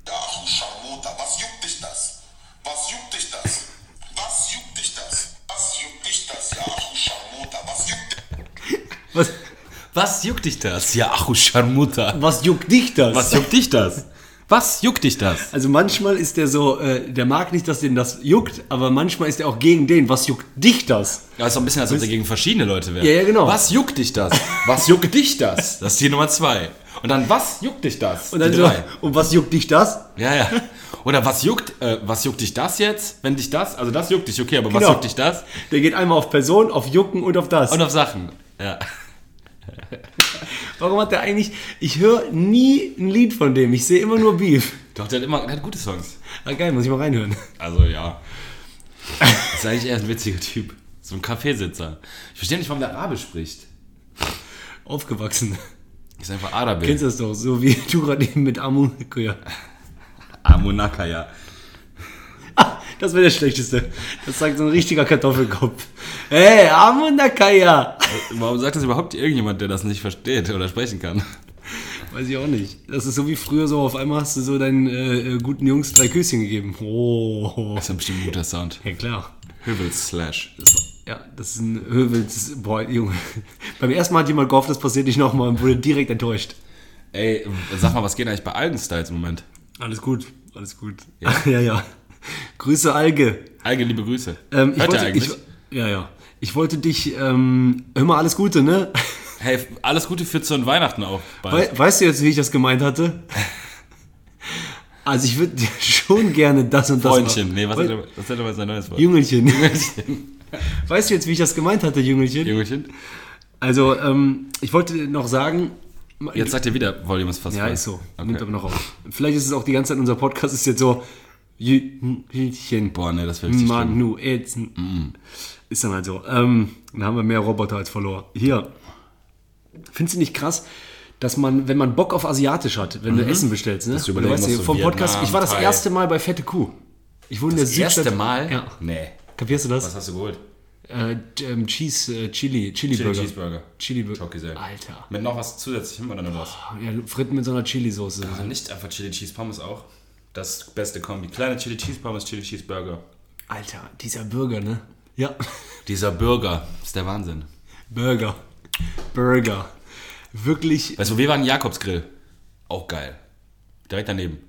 Ach, du was juckt dich das? Was juckt dich das? Was juckt dich das? Was juckt dich das? Ja, ach, du was juckt Was, Was juckt dich das? Ja, ach, du was juckt dich das? Was juckt dich das? Was juckt dich das? Also manchmal ist der so, äh, der mag nicht, dass den das juckt, aber manchmal ist er auch gegen den. Was juckt dich das? Ja, ist doch ein bisschen, als ob der gegen verschiedene Leute wäre. Ja, ja, genau. Was juckt dich das? Was juckt dich das? Das ist die Nummer zwei. Und dann, was juckt dich das? Und dann die so, drei. und was juckt dich das? Ja, ja. Oder was juckt, äh, was juckt dich das jetzt? Wenn dich das, also das juckt dich, okay, aber was Genau. juckt dich das? Der geht einmal auf Person, auf Jucken und auf das. Und auf Sachen. Ja. Warum hat der eigentlich, ich höre nie ein Lied von dem, ich sehe immer nur Beef. Doch, der hat immer, der hat gute Songs. Ah, geil, muss ich mal reinhören. Also ja. Ist eigentlich eher ein witziger Typ. So ein Kaffeesitzer. Ich verstehe nicht, warum der Arabisch spricht. Aufgewachsen. Ist einfach Arabisch. Kennst du das doch, so wie du gerade eben mit Amu. Ja. Das wäre der schlechteste. Das sagt so ein richtiger Kartoffelkopf. Hey, Amu Nakaya. Warum sagt das überhaupt irgendjemand, der das nicht versteht oder sprechen kann? Weiß ich auch nicht. Das ist so wie früher so, auf einmal hast du so deinen äh, äh, guten Jungs drei Küsschen gegeben. Oh. Das ist ja bestimmt ein guter Sound. Ja, klar. Hübels Slash. Ja, das ist ein Höwels. Boah, Junge. Beim ersten Mal hat jemand gehofft, das passiert nicht nochmal und wurde direkt enttäuscht. Ey, sag mal, was geht eigentlich bei Algenstyles im Moment? Alles gut, alles gut. Ja, ja. ja. Grüße, Alge. Alge, liebe Grüße. Ähm, ich Hört wollte, eigentlich? ich, ja, ja. Ich wollte dich, ähm, hör mal, alles Gute, ne? hey, alles Gute für zu und Weihnachten auch. We weißt du jetzt, wie ich das gemeint hatte? Also ich würde dir schon gerne das und das Freundchen. Nee, was We- hätte, was hätte mal sein neues Wort? Jüngelchen. Weißt du jetzt, wie ich das gemeint hatte, Jüngelchen? Jüngelchen? Also, ähm, ich wollte noch sagen, Jetzt sagt ihr wieder, Volume ist fast ja, voll. ist so. Okay. Nimmt aber noch auf. Vielleicht ist es auch die ganze Zeit, unser Podcast ist jetzt so, Jüngelchen. Boah, nee, das wäre richtig schlimm. Manu, jetzt. Ist dann halt so. Ähm, dann haben wir mehr Roboter als Follower. Hier. Findest du nicht krass, dass man, wenn man Bock auf Asiatisch hat, wenn du Essen bestellst, ne? Mhm. Du weißt du, musst, so vom Podcast, ich war das erste Mal bei Fette Kuh. Ich wohne in der Das erste Südstadt. Mal? Ja. Nee. Kapierst du das? Was hast du geholt? Äh, ähm, Cheese, äh, Chili, Chili, Chili Burger. Cheeseburger. Chili Burger. Alter. Mit noch was zusätzlichem oder nur das? Ja, Fritten mit so einer Chili-Soße. Also nicht einfach Chili Cheese Pommes auch. Das beste Kombi. Kleine Chili Cheese Pommes, Chili Cheese Burger. Alter, dieser Burger, ne? Ja. Dieser Burger ist der Wahnsinn. Burger. Burger. Wirklich. Weißt du, wir waren Jakobsgrill. Auch geil. Direkt daneben.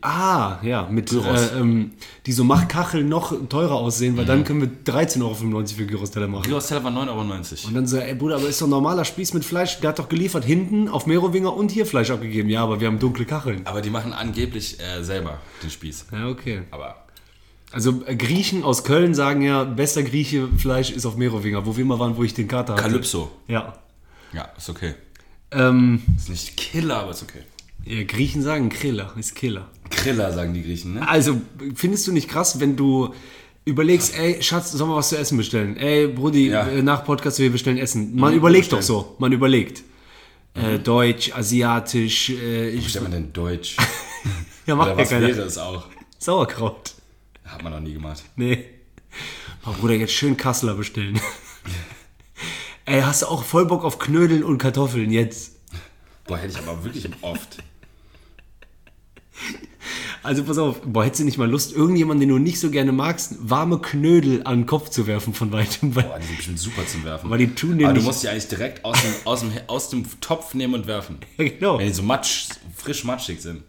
Ah, ja, mit Gyros. äh, ähm, die so Machkacheln noch teurer aussehen, weil dann können wir 13,95 Euro für Gyros-Teller machen. Gyros Teller war 9,90 Euro. Und dann so, ey Bruder, aber ist doch ein normaler Spieß mit Fleisch. Der hat doch geliefert hinten auf Merowinger und hier Fleisch abgegeben. Ja, aber wir haben dunkle Kacheln. Aber die machen angeblich äh, selber den Spieß. Ja, okay. Aber Also äh, Griechen aus Köln sagen ja, bester Grieche Fleisch ist auf Merowinger, wo wir immer waren, wo ich den Kater hatte. Calypso. Ja. Ja, ist okay. Ähm, Ist nicht Killer, aber ist okay. Ja, Griechen sagen Kriller, ist Killer. Kriller, sagen die Griechen, ne? Also, findest du nicht krass, wenn du überlegst, ey, Schatz, sollen wir was zu essen bestellen? Ey, Brudi, Ja. äh, nach Podcast, wir bestellen Essen. Man überlegt bestellen. doch so, man überlegt. Äh, Deutsch, Asiatisch, äh, ich, Wie stellt man denn Deutsch? ja, macht Oder was keiner. wäre es auch? Sauerkraut. Hat man noch nie gemacht. Nee. Oh, Bruder, jetzt schön Kassler bestellen. ey, hast du auch voll Bock auf Knödeln und Kartoffeln jetzt? Boah, hätte ich aber wirklich oft. Also pass auf, boah, hättest du nicht mal Lust, irgendjemanden, den du nicht so gerne magst, warme Knödel an den Kopf zu werfen von weitem? Weil, Boah, die sind bestimmt super zum Werfen. weil die tun den aber du musst die eigentlich direkt aus dem, aus, dem, aus dem Topf nehmen und werfen. ja, genau. Wenn die so matsch, frisch matschig sind.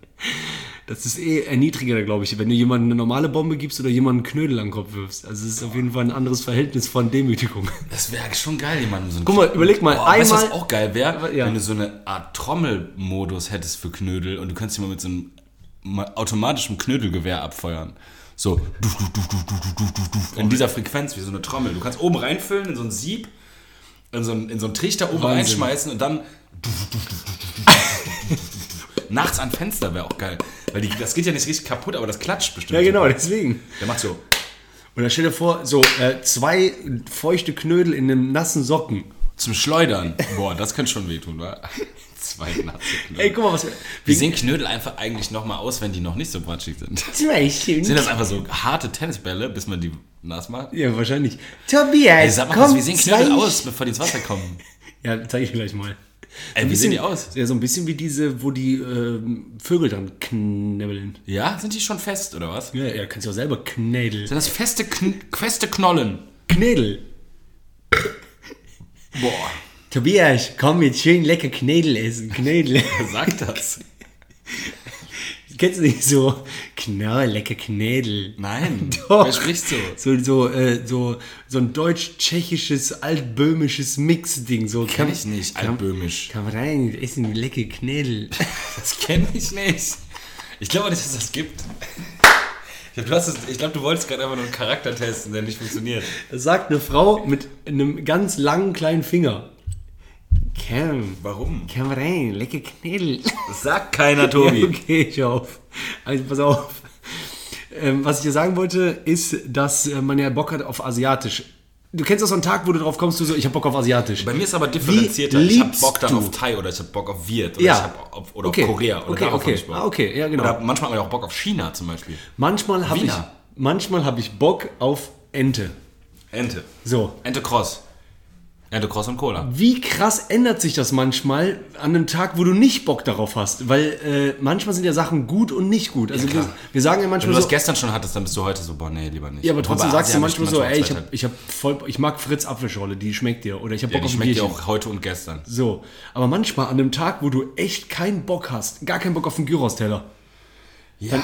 Das ist eh erniedrigender, glaube ich, wenn du jemandem eine normale Bombe gibst oder jemanden einen Knödel an den Kopf wirfst. Also es ist auf jeden Fall ein anderes Verhältnis von Demütigung. Das wäre schon geil, jemanden so einen Guck mal, überleg mal, Boah, weißt du, was einmal- auch geil wäre? Ja. Wenn du so eine Art Trommelmodus hättest für Knödel und du könntest mal mit so einem automatisch automatischem Knödelgewehr abfeuern. So, in dieser Frequenz, wie so eine Trommel. Du kannst oben reinfüllen in so ein Sieb, in so einen, in so einen Trichter oben Wahnsinn. reinschmeißen und dann. Nachts an Fenster wäre auch geil. Weil die, das geht ja nicht richtig kaputt, aber das klatscht bestimmt. Ja, genau, deswegen. Der macht so. Und dann stell dir vor, so äh, zwei feuchte Knödel in einem nassen Socken. Zum Schleudern. Boah, das könnte schon wehtun, wa? Zwei nasse Knödel. Ey, guck mal, was Wie sehen Knödel einfach eigentlich nochmal aus, wenn die noch nicht so quatschig sind? Zwei. Sind das einfach so harte Tennisbälle, bis man die nass macht? Ja, wahrscheinlich. Tobias, Ey, sag mal, was, wie sehen Knödel aus, bevor die ins Wasser kommen? Ja, zeige ich gleich mal. Ey, wie sehen die aus? Ja, so ein bisschen wie diese, wo die ähm, Vögel dann knibbeln. Ja, sind die schon fest, oder was? Ja, ja, kannst du auch selber knädel. Sind das feste, Kn feste Knollen? Knädel. Boah, Tobias, komm jetzt schön lecker Knädel essen. Knädel. wer sagt das? Kennst du nicht so? Knall, lecker Knädel. Nein, Doch. wer spricht so? So, so, äh, so, so ein deutsch-tschechisches, altböhmisches Mix-Ding. So, Kenn ich nicht, altböhmisch. Komm rein, essen lecker Knädel. Das kenne ich nicht. Ich glaube nicht, dass es das gibt. Ich glaube, glaub, du wolltest gerade einfach nur einen Charakter testen, der nicht funktioniert. Das sagt eine Frau mit einem ganz langen kleinen Finger. Komm, Warum? komm rein, lecker Knädel. Das sagt keiner, Tobi. Ja, okay, ich auf. Also pass auf. Ähm, was ich dir sagen wollte, ist, dass äh, man ja Bock hat auf Asiatisch. du kennst doch so einen Tag, wo du drauf kommst, du so, ich hab Bock auf Asiatisch. Bei mir ist aber differenzierter. Ich hab liebst Bock dann du? auf Thai oder ich hab Bock auf Viet oder, Ja. ich hab auf, oder Okay. auf Korea. Oder Okay, okay. ich Bock. Ah, okay, ja, genau. Oder manchmal haben wir auch Bock auf China zum Beispiel. Manchmal habe ich, manchmal hab ich Bock auf Ente. Ente. So. Ente Cross. Ente Cross und Cola. Wie krass ändert sich das manchmal an einem Tag, wo du nicht Bock darauf hast? Weil äh, manchmal sind ja Sachen gut und nicht gut. Also wir, wir sagen ja Wenn manchmal du das so, gestern schon hattest, dann bist du heute so, boah, nee, lieber nicht. ja, aber trotzdem Wobei sagst du Asia manchmal so, ey, ich manchmal hab, ich hab voll, ich mag Fritz Apfelschorle, die schmeckt dir. Oder ich hab Ja, Bock die auf schmeckt dir auch heute und gestern. So, aber manchmal an einem Tag, wo du echt keinen Bock hast, gar keinen Bock auf einen Gyros-Teller. Ja.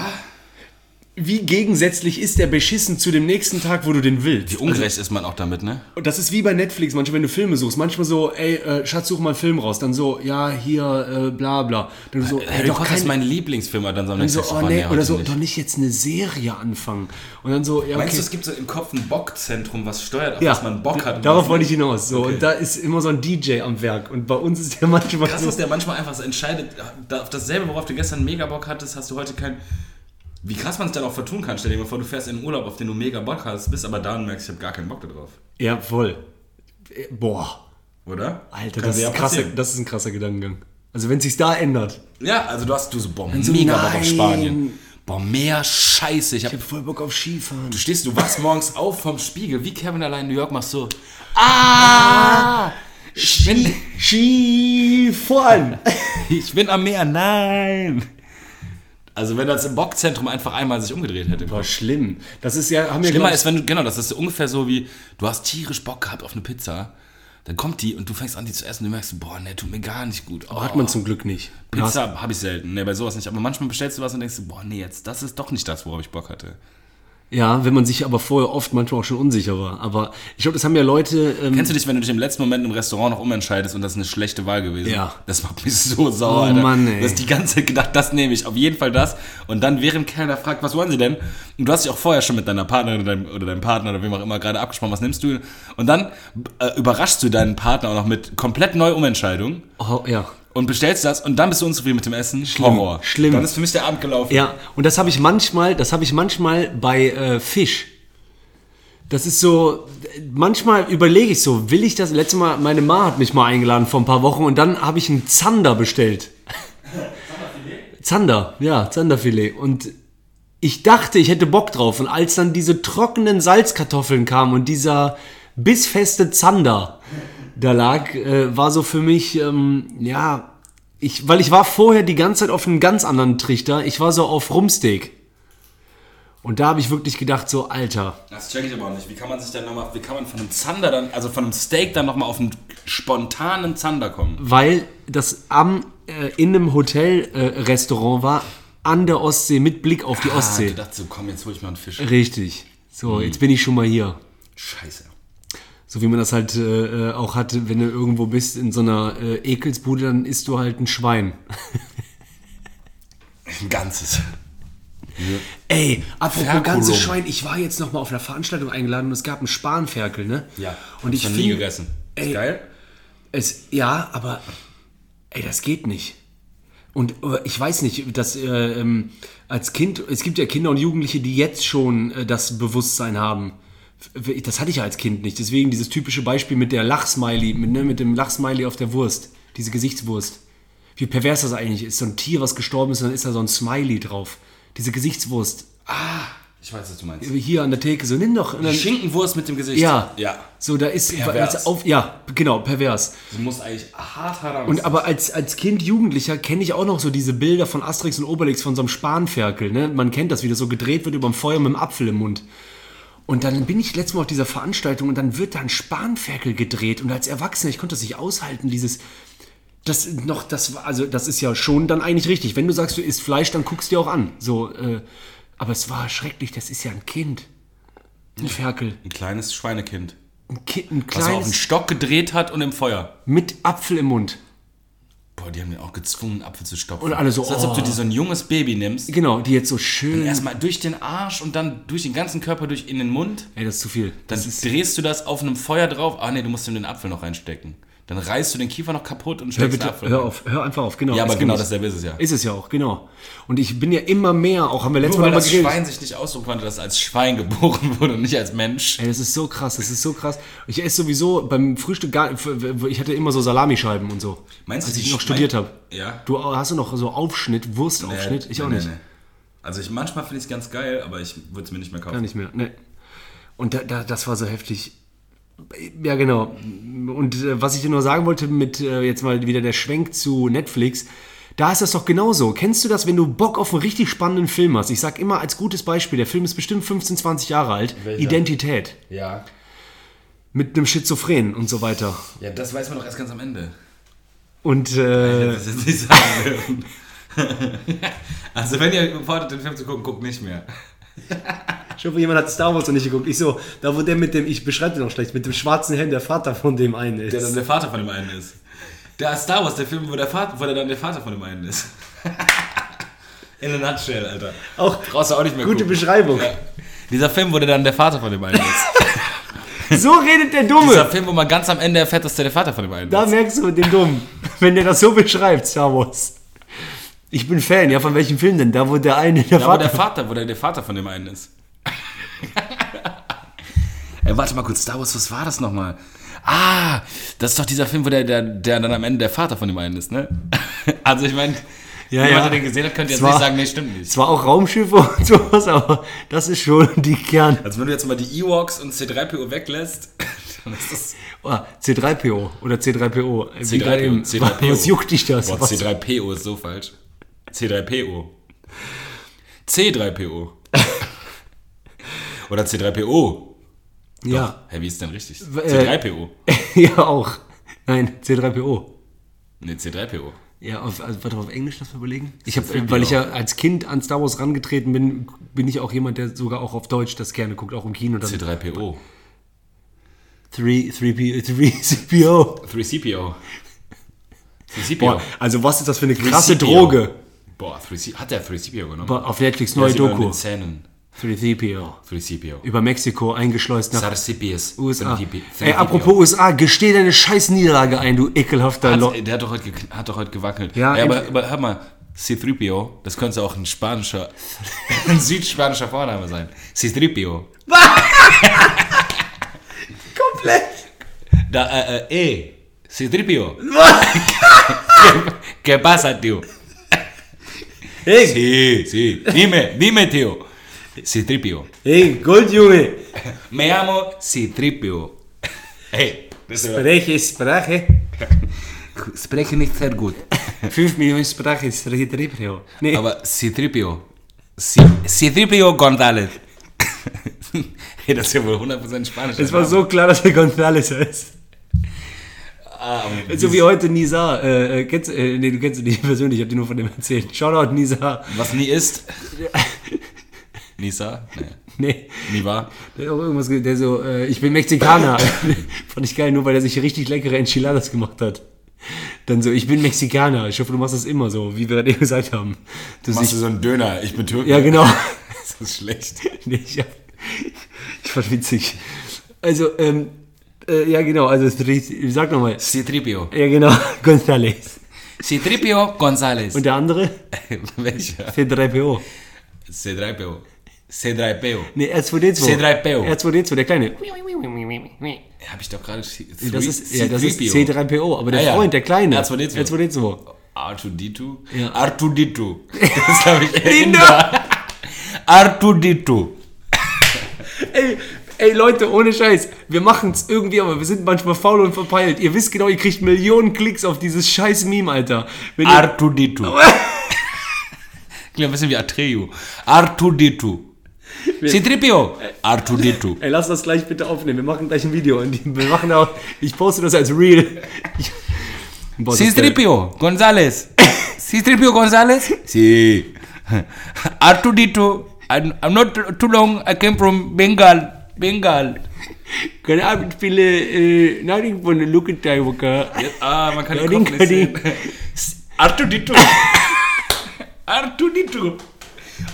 Wie gegensätzlich ist der beschissen zu dem nächsten Tag, wo du den willst? Wie ungerecht ist man auch damit, ne? Und das ist wie bei Netflix, manchmal, wenn du Filme suchst. Manchmal so, ey, äh, Schatz, such mal einen Film raus. Dann so, ja, hier, äh, bla, bla. Dann so, ey, Harry doch Potter ist kein... mein Lieblingsfilm, dann so Dann so, oh so, nee, oder so, nicht. doch nicht jetzt eine Serie anfangen. Und dann so, ja, okay. Meinst du, es gibt so im Kopf ein Bockzentrum, was steuert, auf ja, was man Bock hat? Darauf wollte ich hinaus. So, Okay. Und da ist immer so ein DJ am Werk. Und bei uns ist der manchmal Krass, so, dass der manchmal einfach so entscheidet, auf dasselbe, worauf du gestern mega Bock hattest, hast du heute kein. Wie krass man es dann auch vertun kann. Stell dir mal vor, du fährst in einen Urlaub, auf den du mega Bock hast, bist aber da und merkst, ich habe gar keinen Bock darauf. Ja, voll. Äh, Boah, Oder? Alter, das dir ist, ja krasser, das ist ein krasser Gedankengang. Also wenn sich's da ändert. Ja, also du hast du so, boah, so, mega Bock auf. Spanien. Boah, mehr Scheiße. Ich hab, Ich hab voll Bock auf Skifahren. du stehst, du wachst morgens auf vom Spiegel, wie Kevin allein in New York machst so. Ah! Ich bin, Skifahren! ich bin am Meer, nein! Also wenn das im Bockzentrum einfach einmal sich umgedreht hätte. Boah, Kopf. schlimm. Das ist ja, haben wir Schlimmer ist, wenn du, genau, das ist ungefähr so wie, du hast tierisch Bock gehabt auf eine Pizza, dann kommt die und du fängst an, die zu essen und du merkst, boah, ne, tut mir gar nicht gut. Oh, hat man zum Glück nicht. Pizza habe ich selten, ne, bei sowas nicht. Aber manchmal bestellst du was und denkst, boah, nee, jetzt, das ist doch nicht das, worauf ich Bock hatte. Ja, wenn man sich aber vorher oft manchmal auch schon unsicher war. Aber ich glaube, das haben ja Leute. Ähm, Kennst du dich, wenn du dich im letzten Moment im Restaurant noch umentscheidest und das ist eine schlechte Wahl gewesen? Ja. Das macht mich so sauer, Oh Alter. Mann, ey. Du hast die ganze Zeit gedacht, das nehme ich, auf jeden Fall das. Und dann, während keiner fragt, was wollen sie denn? Und du hast dich auch vorher schon mit deiner Partnerin oder deinem, oder deinem Partner oder wem auch immer gerade abgesprochen, was nimmst du? Und dann äh, überraschst du deinen Partner auch noch mit komplett neuer Umentscheidung oh, ja. Und bestellst das und dann bist du unzufrieden mit dem Essen. Horror. schlimm. Dann ist für mich der Abend gelaufen. Ja, und das habe ich manchmal, das habe ich manchmal bei äh, Fisch. Das ist so, manchmal überlege ich so, will ich das? Letztes Mal, meine Ma hat mich mal eingeladen vor ein paar Wochen und dann habe ich einen Zander bestellt. Zander, ja, Zanderfilet. Und ich dachte, ich hätte Bock drauf. Und als dann diese trockenen Salzkartoffeln kamen und dieser bissfeste Zander da lag, äh, war so für mich, ähm, ja, ich, weil ich war vorher die ganze Zeit auf einem ganz anderen Trichter. Ich war so auf Rumsteak. Und da habe ich wirklich gedacht, so, Alter, Das check ich aber auch nicht. Wie kann man sich dann nochmal, wie kann man von einem Zander dann, also von einem Steak dann nochmal auf einen spontanen Zander kommen? weil das am, äh, in einem Hotelrestaurant äh, Restaurant war, an der Ostsee, mit Blick auf die Ah, Ostsee. du dachtest so, komm, jetzt hol ich mal einen Fisch. Richtig. So, jetzt bin ich schon mal hier. Scheiße. So wie man das halt äh, äh, auch hatte, wenn du irgendwo bist in so einer äh, Ekelsbude, dann isst du halt ein Schwein. Ein ganzes. Ey, apropos Ferkulum. ganzes Schwein, ich war jetzt noch mal auf einer Veranstaltung eingeladen und es gab einen Spanferkel, ne? Ja. Und ich nie gegessen. Ey, Ist geil? Es, ja, aber ey, das geht nicht. Und äh, ich weiß nicht, dass äh, ähm, als Kind, es gibt ja Kinder und Jugendliche, die jetzt schon äh, das Bewusstsein haben. Das hatte ich ja als Kind nicht. Deswegen dieses typische Beispiel mit der Lachsmiley, mit, ne, mit dem Lachsmiley auf der Wurst, diese Gesichtswurst. Wie pervers das eigentlich ist. So ein Tier, was gestorben ist, und dann ist da so ein Smiley drauf. Diese Gesichtswurst. Ich weiß, was du meinst. Hier an der Theke, so nimm doch. Dann, Schinkenwurst mit dem Gesicht. ja. Ja. So, da ist Pervers. auf, ja, genau, pervers. Du musst eigentlich hart hart Und aber als, als Kind, Jugendlicher kenne ich auch noch so diese Bilder von Asterix und Obelix von so einem Spanferkel. Ne? Man kennt das, wie das so gedreht wird über dem Feuer mit dem Apfel im Mund. Und dann bin ich letztes Mal auf dieser Veranstaltung und dann wird da ein Spanferkel gedreht. Und als Erwachsener, ich konnte das nicht aushalten, dieses. Das noch, das war, also das ist ja schon dann eigentlich richtig. Wenn du sagst, du isst Fleisch, dann guckst du dir auch an. So, äh, aber es war schrecklich, das ist ja ein Kind. Ein Ferkel. Ein kleines Schweinekind. Ein, Kind, ein Was er auf den kleines Stock gedreht hat und im Feuer. mit Apfel im Mund. Boah, die haben mir auch gezwungen, Apfel zu stopfen. Und alle so, ist, als ob du oh. dir so ein junges Baby nimmst. Genau, die jetzt so schön. Erstmal durch den Arsch und dann durch den ganzen Körper durch in den Mund. Ey, das ist zu viel. Dann drehst du das auf einem Feuer drauf. Ah nee, du musst ihm den Apfel noch reinstecken. Dann reißt du den Kiefer noch kaputt und Hör steckst bitte, hör auf, hör einfach auf, genau. Ja, aber genau dasselbe ist es ja. Ist es ja auch, genau. Und ich bin ja immer mehr, auch haben wir letztes Mal das geredet. Schwein sich nicht aussuchen konnte, dass als Schwein geboren wurde und nicht als Mensch. Ey, das ist so krass, das ist so krass. Ich esse sowieso beim Frühstück gar ich hatte immer so Salamischeiben und so. Meinst du, als ich noch studiert habe. Ja. Du hast du noch so Aufschnitt, Wurstaufschnitt? ich auch Nee, nicht. nee, nee. Also ich, manchmal finde ich es ganz geil, aber ich würde es mir nicht mehr kaufen. Gar nicht mehr. Nee. Und da, da, das war so heftig. Ja, genau. Und äh, was ich dir nur sagen wollte, mit äh, jetzt mal wieder der Schwenk zu Netflix, da ist das doch genauso. Kennst du das, wenn du Bock auf einen richtig spannenden Film hast? Ich sag immer als gutes Beispiel, der Film ist bestimmt 15, 20 Jahre alt. Welcher? Identität. Ja. Mit einem Schizophren und so weiter. Ja, das weiß man doch erst ganz am Ende. Und äh, Das jetzt nicht sagen also wenn ihr vorhabt, den Film zu gucken, guckt nicht mehr. Ich hoffe, jemand hat Star Wars noch nicht geguckt. Ich so, da wo der mit dem, ich beschreibe den noch schlecht, mit dem schwarzen Helm der Vater von dem einen ist. Der dann der Vater von dem einen ist. Der Star Wars, der Film, wo der, Vater, wo der dann der Vater von dem einen ist. In a nutshell, Alter. auch Brauchst du auch nicht mehr gute gucken. Beschreibung. Ja. Dieser Film, wo der dann der Vater von dem einen ist. So redet der Dumme. Dieser Film, wo man ganz am Ende erfährt, dass der der Vater von dem einen Da ist. merkst du den Dummen, wenn der das so beschreibt, Star Wars. Ich bin Fan, ja, von welchem Film denn? Da, wo der eine der wo Vater... der Vater, wo der der Vater von dem einen ist. Ey, warte mal kurz, Star Wars, was war das nochmal? Ah, das ist doch dieser Film, wo der, der, der dann am Ende der Vater von dem einen ist, ne? Also ich meine, Ja, jemand, ja. der den gesehen hat, könnte jetzt Zwar- nicht sagen, nee, stimmt nicht. Zwar auch Raumschiffe und sowas, aber das ist schon die Kern... Also wenn du jetzt mal die Ewoks und C3PO weglässt, dann ist das Oh, C3PO oder C3PO. Wie C3PO. gerade eben. C3PO. Was juckt dich das? Boah, Was? C3PO ist so falsch. C3PO. C3PO. Oder C3PO. Ja. Hä, wie ist denn richtig? Äh, C3PO. ja, auch. Nein, C3PO. Ne, C3PO. Ja, auf, also, warte, auf Englisch das wir überlegen? Ich hab, weil ich ja als Kind an Star Wars rangetreten bin, bin ich auch jemand, der sogar auch auf Deutsch das gerne guckt, auch im Kino. Dann C3PO. 3, 3P, 3CPO. 3CPO. 3CPO. Boah, also was ist das für eine krasse 3CPO. Droge? Boah, 3C hat der 3CPO genommen? Boah, Auf Netflix neue Doku. mit Zähnen. 3CPO. 3CPO. Über Mexiko eingeschleust nach Sarcipies. USA. 3CPO. Ey, apropos USA, gesteh deine scheiß Niederlage ein, du ekelhafter Lo der hat doch, heute, hat doch heute gewackelt. Ja, Ja, aber, aber hör mal, C3PO, das könnte auch ein spanischer, ein südspanischer Vorname sein. C3PO. Komplett. Da, äh, äh, eh, C3PO. ¿Qué pasa, tío? Hey, Sí, sí. Dime, dime, tío. C3PO. hey, Goldjunge. Me llamo C3PO. Hey, das ist Spreche, Sprache. spreche nicht sehr gut. 5 Millionen Sprache ist 3CPO. Nee. Aber C3PO. C- C3PO González. hey, das ist ja wohl 100% Spanisch. es war so klar, dass er González heißt. Ah, So wie heute Nizar. Äh, äh, kennst, äh, nee, du kennst ihn nicht persönlich, ich hab dir nur von dem erzählt. Shoutout Nizar. Was nie ist. Nisa? Nee. Nee. Nie war. Der hat auch irgendwas, ge- der so, äh, ich bin Mexikaner. Fand ich geil, nur weil er sich richtig leckere Enchiladas gemacht hat. Dann so, ich bin Mexikaner. Ich hoffe, du machst das immer so, wie wir gerade eben gesagt haben. Du Machst du so einen Döner? Ich bin Türke. ja, genau. Das ist schlecht. nee, ich, hab, ich fand witzig. Also, ähm, äh, ja, genau, also, Stri- sag nochmal. C3PO. Ja, genau, González. C3PO González. Und der andere? Welcher? C3PO. C3PO. C3PO. Nee, R2D2. C3PO. R2D2, der kleine. Hab ich doch gerade. Das ist, ja, das ist C3PO. C3PO, aber der Ah, ja. Freund, der kleine. R2D2. R2D2. R2D2? Ja. R2D2. Das glaube ich. Inder. R2D2. Ey, ey, Leute, ohne Scheiß. Wir machen es irgendwie, aber wir sind manchmal faul und verpeilt. Ihr wisst genau, ihr kriegt Millionen Klicks auf dieses scheiß Meme, Alter. Wenn ihr, R2D2. Klingt ein bisschen wie Atreyu. R2D2. C3PO. R2D2. ey, lass das gleich bitte aufnehmen. Wir machen gleich ein Video. Und wir machen auch, ich poste das als Real. Ich, Boah, das ist geil. C3PO González. C3PO González? Sí. R2D2. I'm, I'm not too long. I came from Bengal. Bengal. Keine Ahnung, spiele äh, Nahrung von Luke Skywalker. Ah, man kann den Kopf nicht sehen. R2D2. R2D2.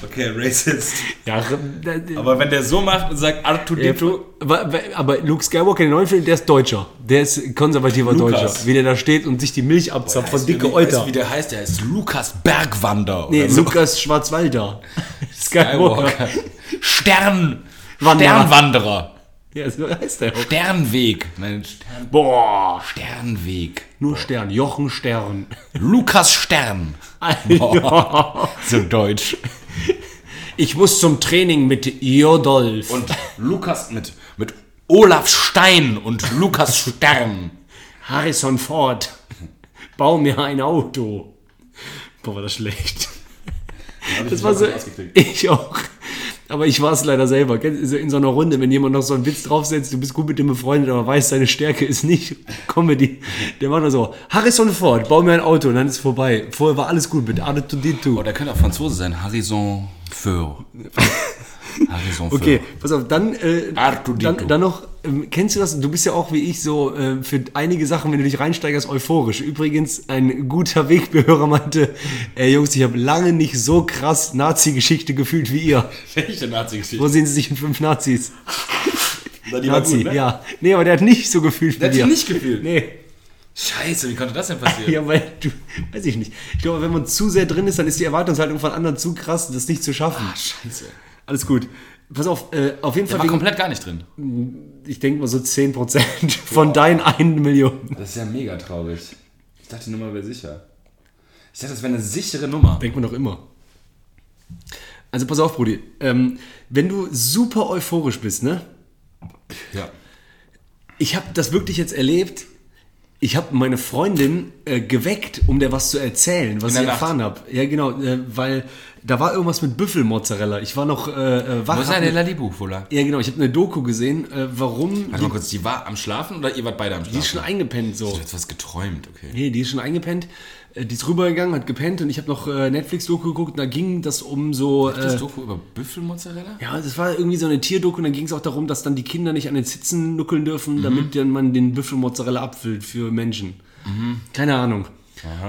Okay, Racist. Ja, Aber wenn der so macht und sagt Artudito, aber, aber Luke Skywalker, den neuen Film, der ist Deutscher. Der ist konservativer Lukas. Deutscher. Wie der da steht und sich die Milch abzapft von dicke Weißt Euter. wie der heißt? Der heißt Lukas Bergwander. Nee, so. Lukas Schwarzwalder. Skywalker. Stern. Wanderer. Sternwanderer. Ja, so heißt der auch. Sternweg. Nein, Stern, Boah. Sternweg. Nur Stern. Jochen Stern. Lukas Stern. Ja. So deutsch. Ich muss zum Training mit Jodolf. Und Lukas mit, mit Olaf Stein und Lukas Stern. Harrison Ford. Bau mir ein Auto. Boah, war das schlecht. Das war so. Ich auch. Aber ich war es leider selber. In so einer Runde, wenn jemand noch so einen Witz draufsetzt, du bist gut mit dem befreundet, aber weißt, seine Stärke ist nicht Comedy. Der macht nur so, Harrison Ford, bau mir ein Auto und dann ist es vorbei. Vorher war alles gut mit Ade to Oh, der könnte auch Franzose sein. Harrison Feur. Feur. Okay, pass auf, dann, äh, dann, dann noch, ähm, kennst du das? Du bist ja auch wie ich so äh, für einige Sachen, wenn du dich reinsteigerst, euphorisch. Übrigens, ein guter Wegbehörer meinte, ey Jungs, ich habe lange nicht so krass Nazi-Geschichte gefühlt wie ihr. Welche Nazi-Geschichte? Wo sehen sie sich in fünf Nazis? Na, die Nazi, gut, ne? ja. Nee, aber der hat nicht so gefühlt Der wie hat ihr. dich nicht gefühlt? Nee. Scheiße, wie konnte das denn passieren? Ja, weil du, weiß ich nicht. Ich glaube, wenn man zu sehr drin ist, dann ist die Erwartungshaltung von anderen zu krass, das nicht zu schaffen. Ah, scheiße. Alles gut. Pass auf, äh, auf jeden Der Fall, war wegen, komplett gar nicht drin. ich denke mal so 10% von deinen 1 Million. Das ist ja mega traurig. Ich dachte, die Nummer wäre sicher. Ich dachte, das wäre eine sichere Nummer. Denkt man doch immer. Also pass auf, Brudi. Ähm, wenn du super euphorisch bist, ne? Ja. Ich habe das wirklich jetzt erlebt. Ich habe meine Freundin äh, geweckt, um der was zu erzählen, was ich Nacht? erfahren habe. Ja, genau, äh, weil da war irgendwas mit Büffelmozzarella. Ich war noch äh, äh, wach. Wo ist denn der Fuller? ja, genau, ich habe eine Doku gesehen, äh, warum Warte mal kurz, die war am Schlafen oder ihr wart beide am die Schlafen? ist schon eingepennt so. Du hast was geträumt, okay. Nee, die ist schon eingepennt. Äh, Die ist rübergegangen, hat gepennt und ich habe noch äh, Netflix-Doku geguckt und da ging das um so. Das Äh, Doku über Büffelmozzarella? ja, das war irgendwie so eine Tierdoku und da ging es auch darum, dass dann die Kinder nicht an den Sitzen nuckeln Mhm. dürfen, damit dann man den Büffelmozzarella abfüllt für Menschen. Mhm. Keine Ahnung.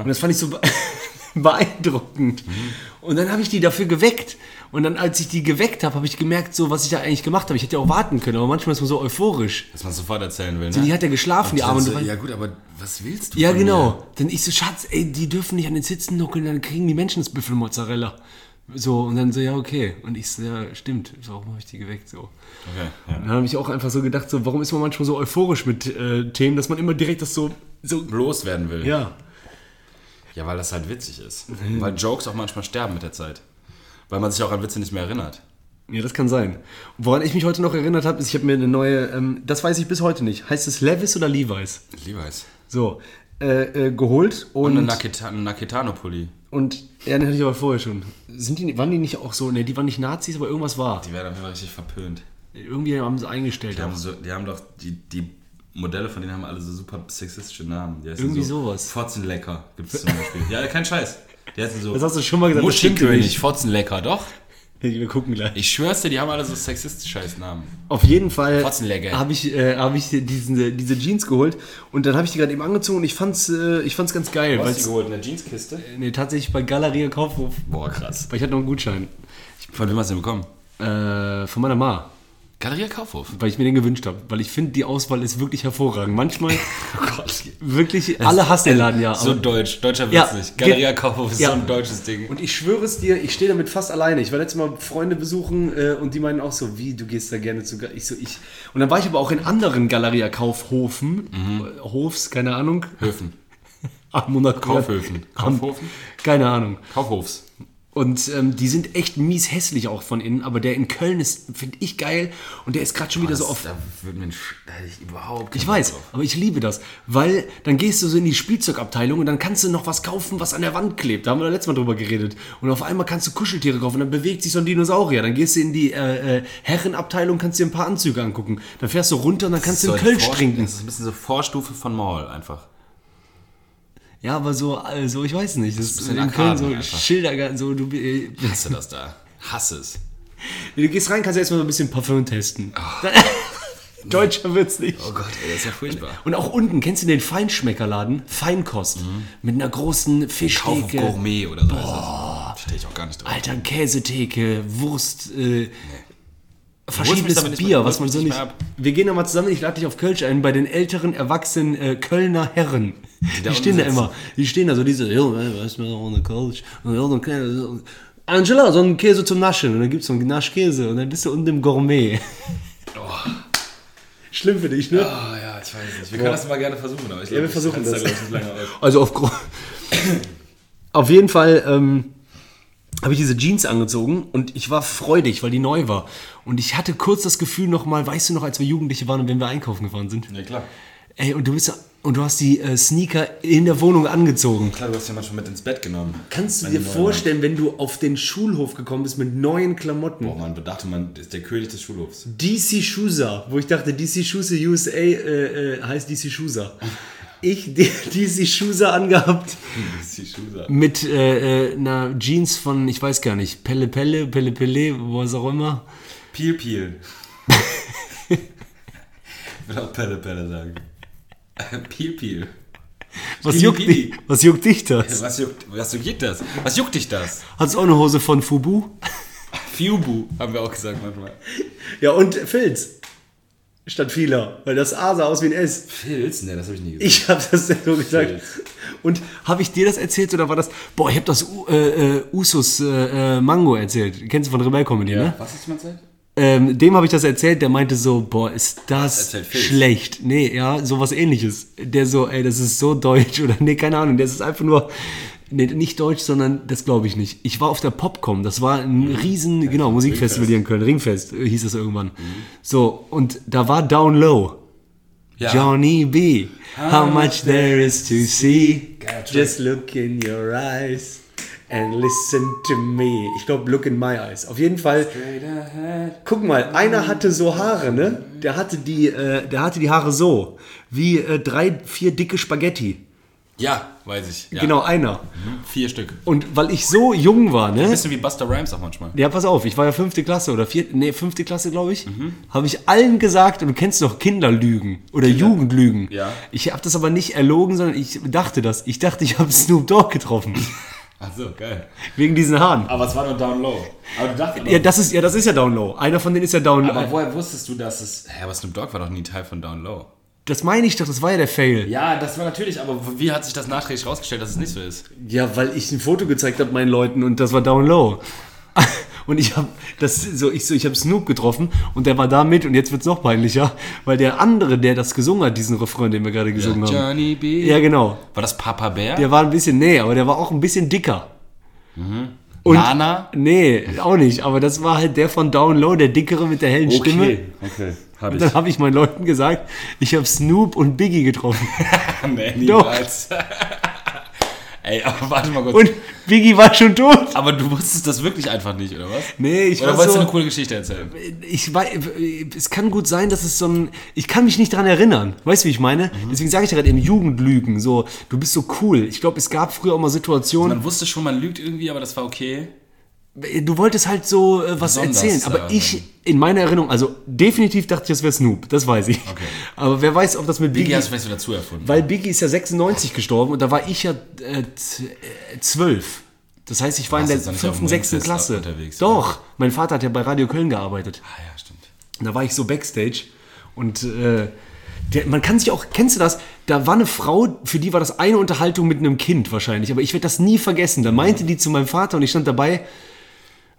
Und das fand ich so beeindruckend. Mhm. Und dann habe ich die dafür geweckt. Und dann, als ich die geweckt habe, habe ich gemerkt, so was ich da eigentlich gemacht habe. Ich hätte ja auch warten können, aber manchmal ist man so euphorisch. Dass man sofort erzählen will, ne? Die hat ja geschlafen, die Arme. so, ja gut, aber was willst du Ja, genau. Denn ich so, Schatz, ey, die dürfen nicht an den Sitzen nuckeln, dann kriegen die Menschen das Büffelmozzarella. So, und dann so, ja, okay. Und ich so, ja, stimmt, warum habe ich die geweckt? So. Okay, ja. Dann habe ich auch einfach so gedacht, so, warum ist man manchmal so euphorisch mit äh, Themen, dass man immer direkt das so, so, Loswerden will. ja. Ja, weil das halt witzig ist. Weil Jokes auch manchmal sterben mit der Zeit. Weil man sich auch an Witze nicht mehr erinnert. Ja, das kann sein. Woran ich mich heute noch erinnert habe, ist, ich habe mir eine neue, ähm, das weiß ich bis heute nicht. Heißt es Levis oder Levi's? Levi's. So, äh, äh, geholt und, Und eine Naketa Naketano-Pulli. und ja, den hatte ich aber vorher schon. Sind die, waren die nicht auch so, ne, die waren nicht Nazis, aber irgendwas war. Die werden Fall richtig verpönt. Irgendwie haben sie eingestellt. Die haben, so, die haben doch, die, die Modelle von denen haben alle so super sexistische Namen. Irgendwie so sowas. Fotzenlecker gibt es zum Beispiel. ja, kein Scheiß. Die heißen so Das hast du schon mal gesagt, nicht. Fotzenlecker, doch. Wir gucken gleich. Ich schwör's dir, die haben alle so sexistische scheiß Namen. Auf jeden Fall habe ich, äh, hab ich diesen, diese Jeans geholt und dann habe ich die gerade eben angezogen und ich fand's, äh, ich fand's ganz geil. weil's- geholt? In der Jeanskiste? nee, tatsächlich bei Galeria Kaufhof, Boah, krass. weil ich hatte noch einen Gutschein. Von wem hast du den bekommen? Äh, von meiner Ma, Galeria Kaufhof. weil ich mir den gewünscht habe. Weil ich finde, die Auswahl ist wirklich hervorragend. Manchmal Oh Gott. wirklich, alle hassen den Laden ja. So deutsch, deutscher Ja, Witz nicht. Galeria Kaufhof ist ja. so ein deutsches Ding. Und ich schwöre es dir, ich stehe damit fast alleine. Ich war letztes Mal Freunde besuchen äh, und die meinen auch so, wie, du gehst da gerne zu. Ga-" Ich so, ich. Und dann war ich aber auch in anderen Galeria Kaufhofen, äh, Hofs, keine Ahnung. Höfen. Am Monat Kaufhöfen. Am- Kaufhofen? Keine Ahnung. Kaufhofs. Und ähm, die sind echt mies hässlich auch von innen, aber der in Köln ist, finde ich geil und der ist gerade schon wieder so auf. Da würde mir da hätte ich überhaupt Ich weiß, drauf. aber ich liebe das, weil dann gehst du so in die Spielzeugabteilung und dann kannst du noch was kaufen, was an der Wand klebt. Da haben wir letztes Mal drüber geredet. Und auf einmal kannst du Kuscheltiere kaufen, dann bewegt sich so ein Dinosaurier. Dann gehst du in die äh, äh, Herrenabteilung, kannst dir ein paar Anzüge angucken. Dann fährst du runter und dann kannst du Kölsch Vor- trinken. Das ist ein bisschen so Vorstufe von Mall einfach. Ja, aber so, also ich weiß nicht. Das ist bisschen in Köln so einfach. Schilder, so du, äh, hasse das da. Hasse es. du gehst rein, kannst erstmal so ein bisschen Parfüm testen. Deutscher wird's nicht. Oh Gott, ey, das ist ja furchtbar. Und auch unten, kennst du den Feinschmeckerladen? Feinkost. Mit einer großen Kauf Fischtheke. Gourmet oder so. Boah. Stehe ich auch gar nicht drauf. Alter, Käsetheke, Wurst, äh, mich verschiedenes Bier, mehr- was man so nicht. nicht. Wir gehen da mal zusammen, ich lade dich auf Kölsch ein, bei den älteren, erwachsenen äh, Kölner Herren. Die, da stehen da immer. Die stehen da so diese, ja, was mir ohne. Und ja, Käse. Angela, so ein Käse zum Naschen. Und dann gibt es so einen Naschkäse. Und dann bist du unten im Gourmet. Schlimm für dich, ne? Ah, ja, ich weiß nicht. Wir können das mal gerne versuchen, aber ich wir versuchen das. Da, glaub ich, nicht lange aus. Also auf, auf jeden Fall ähm, habe ich diese Jeans angezogen und ich war freudig, weil die neu war. Und ich hatte kurz das Gefühl nochmal, weißt du noch, als wir Jugendliche waren und wenn wir einkaufen gefahren sind? Ja, klar. Ey, und du bist und du hast die äh, Sneaker in der Wohnung angezogen. Klar, du hast ja manchmal mit ins Bett genommen. Kannst du dir vorstellen, wenn du auf den Schulhof gekommen bist mit neuen Klamotten? Boah, man bedachte, man ist der König des Schulhofs. DC Schusa, wo ich dachte, DC Schusa USA äh, äh, heißt DC Schusa. Ich die- DC Schusa angehabt die Schusa. mit äh, äh, einer Jeans von, ich weiß gar nicht, Pelle Pelle, Pelle Pelle, was auch immer. Peel Peel. ich will auch Pelle Pelle sagen. Peel Peel. Was juckt, dich, was juckt dich das? Was juckt, was juckt das? Was juckt dich das? Hast du auch eine Hose von Fubu? Fubu, haben wir auch gesagt manchmal. Ja, und Filz. Statt vieler, weil das A sah aus wie ein S. Filz? Ne, das habe ich nie gesagt. Ich habe das so gesagt. Filz. Und habe ich dir das erzählt oder war das. Boah, ich habe das U- äh, äh, Usus äh, äh, Mango erzählt. Kennst du von Rebell Comedy, ne? Was hast du mal gesagt? Ähm, dem habe ich das erzählt, der meinte so, boah, ist das schlecht. Nee, ja, sowas ähnliches. Der so, ey, das ist so deutsch oder nee, keine Ahnung, das ist einfach nur, nee, nicht deutsch, sondern das glaube ich nicht. Ich war auf der Popcom, das war ein riesen, genau, Musikfestival hier in Köln, Ringfest äh, hieß das irgendwann. So, und da war Down Low. Ja. Johnny B. How much there is to see. Just look in your eyes and listen to me. Ich glaube, look in my eyes. Auf jeden Fall. Guck mal, einer hatte so Haare, ne? Der hatte die, äh, der hatte die Haare so. Wie äh, drei, vier dicke Spaghetti. Ja, weiß ich. Ja. Genau, einer. Mhm. Vier Stück. Und weil ich so jung war, ne? Bisschen wie Buster Rhymes auch manchmal. Ja, pass auf, ich war ja fünfte Klasse oder vierte, nee, fünfte Klasse, glaube ich. Habe ich allen gesagt, und du kennst doch Kinderlügen oder Jugendlügen. Ja. Ich habe das aber nicht erlogen, sondern ich dachte das. Ich dachte, ich habe Snoop Dogg getroffen. Ach so, geil. wegen diesen Haaren. Aber es war nur Down Low. Aber du dachtest Ja, das ist ja, das ist ja Down Low. Einer von denen ist ja Down Low. Aber woher wusstest du, dass es. Hä, aber Snoop Dogg war doch nie Teil von Down Low. Das meine ich doch, das war ja der Fail. Ja, das war natürlich, aber wie hat sich das nachträglich rausgestellt, dass es nicht so ist? Ja, weil ich ein Foto gezeigt habe meinen Leuten und das war Down Low. Und ich habe das so ich so ich habe Snoop getroffen und der war da mit und jetzt wird's noch peinlicher, weil der andere, der das gesungen hat, diesen Refrain, den wir gerade gesungen haben. Johnny B. Ja, genau. War das Papa Bär? Der war ein bisschen nee, aber der war auch ein bisschen dicker. Und Nana? Nee, auch nicht, aber das war halt der von Down Low, der dickere mit der hellen Stimme. okay. Hab Und dann habe ich meinen Leuten gesagt, ich habe Snoop und Biggie getroffen. nee, niemals. Ey, aber warte mal kurz. Und Biggie war schon tot. aber du wusstest das wirklich einfach nicht, oder was? Nee, ich Oder wolltest so, du eine coole Geschichte erzählen? ich weiß, es kann gut sein, dass es so ein, ich kann mich nicht dran erinnern. Weißt du, wie ich meine? Mhm. Deswegen sage ich dir gerade eben Jugendlügen. So, du bist so cool. Ich glaube, es gab früher auch mal Situationen, Man wusste schon, man lügt irgendwie, aber das war okay. Du wolltest halt so äh, was Besonders, erzählen. Aber ja. ich, in meiner Erinnerung, also definitiv dachte ich, das wäre Snoop. Das weiß ich. Aber wer weiß, ob das mit Biggie Biggie. hast du vielleicht dazu erfunden. Weil Biggie ist ja 96 gestorben und da war ich ja äh, äh, 12. Das heißt, ich war in der fünften, sechsten Klasse. unterwegs, Doch, mein Vater hat ja bei Radio Köln gearbeitet. ah ja, stimmt. Und da war ich so backstage und äh, der, man kann sich auch, kennst du das? Da war eine Frau, für die war das eine Unterhaltung mit einem Kind wahrscheinlich, aber ich werde das nie vergessen. Da meinte die zu meinem Vater und ich stand dabei,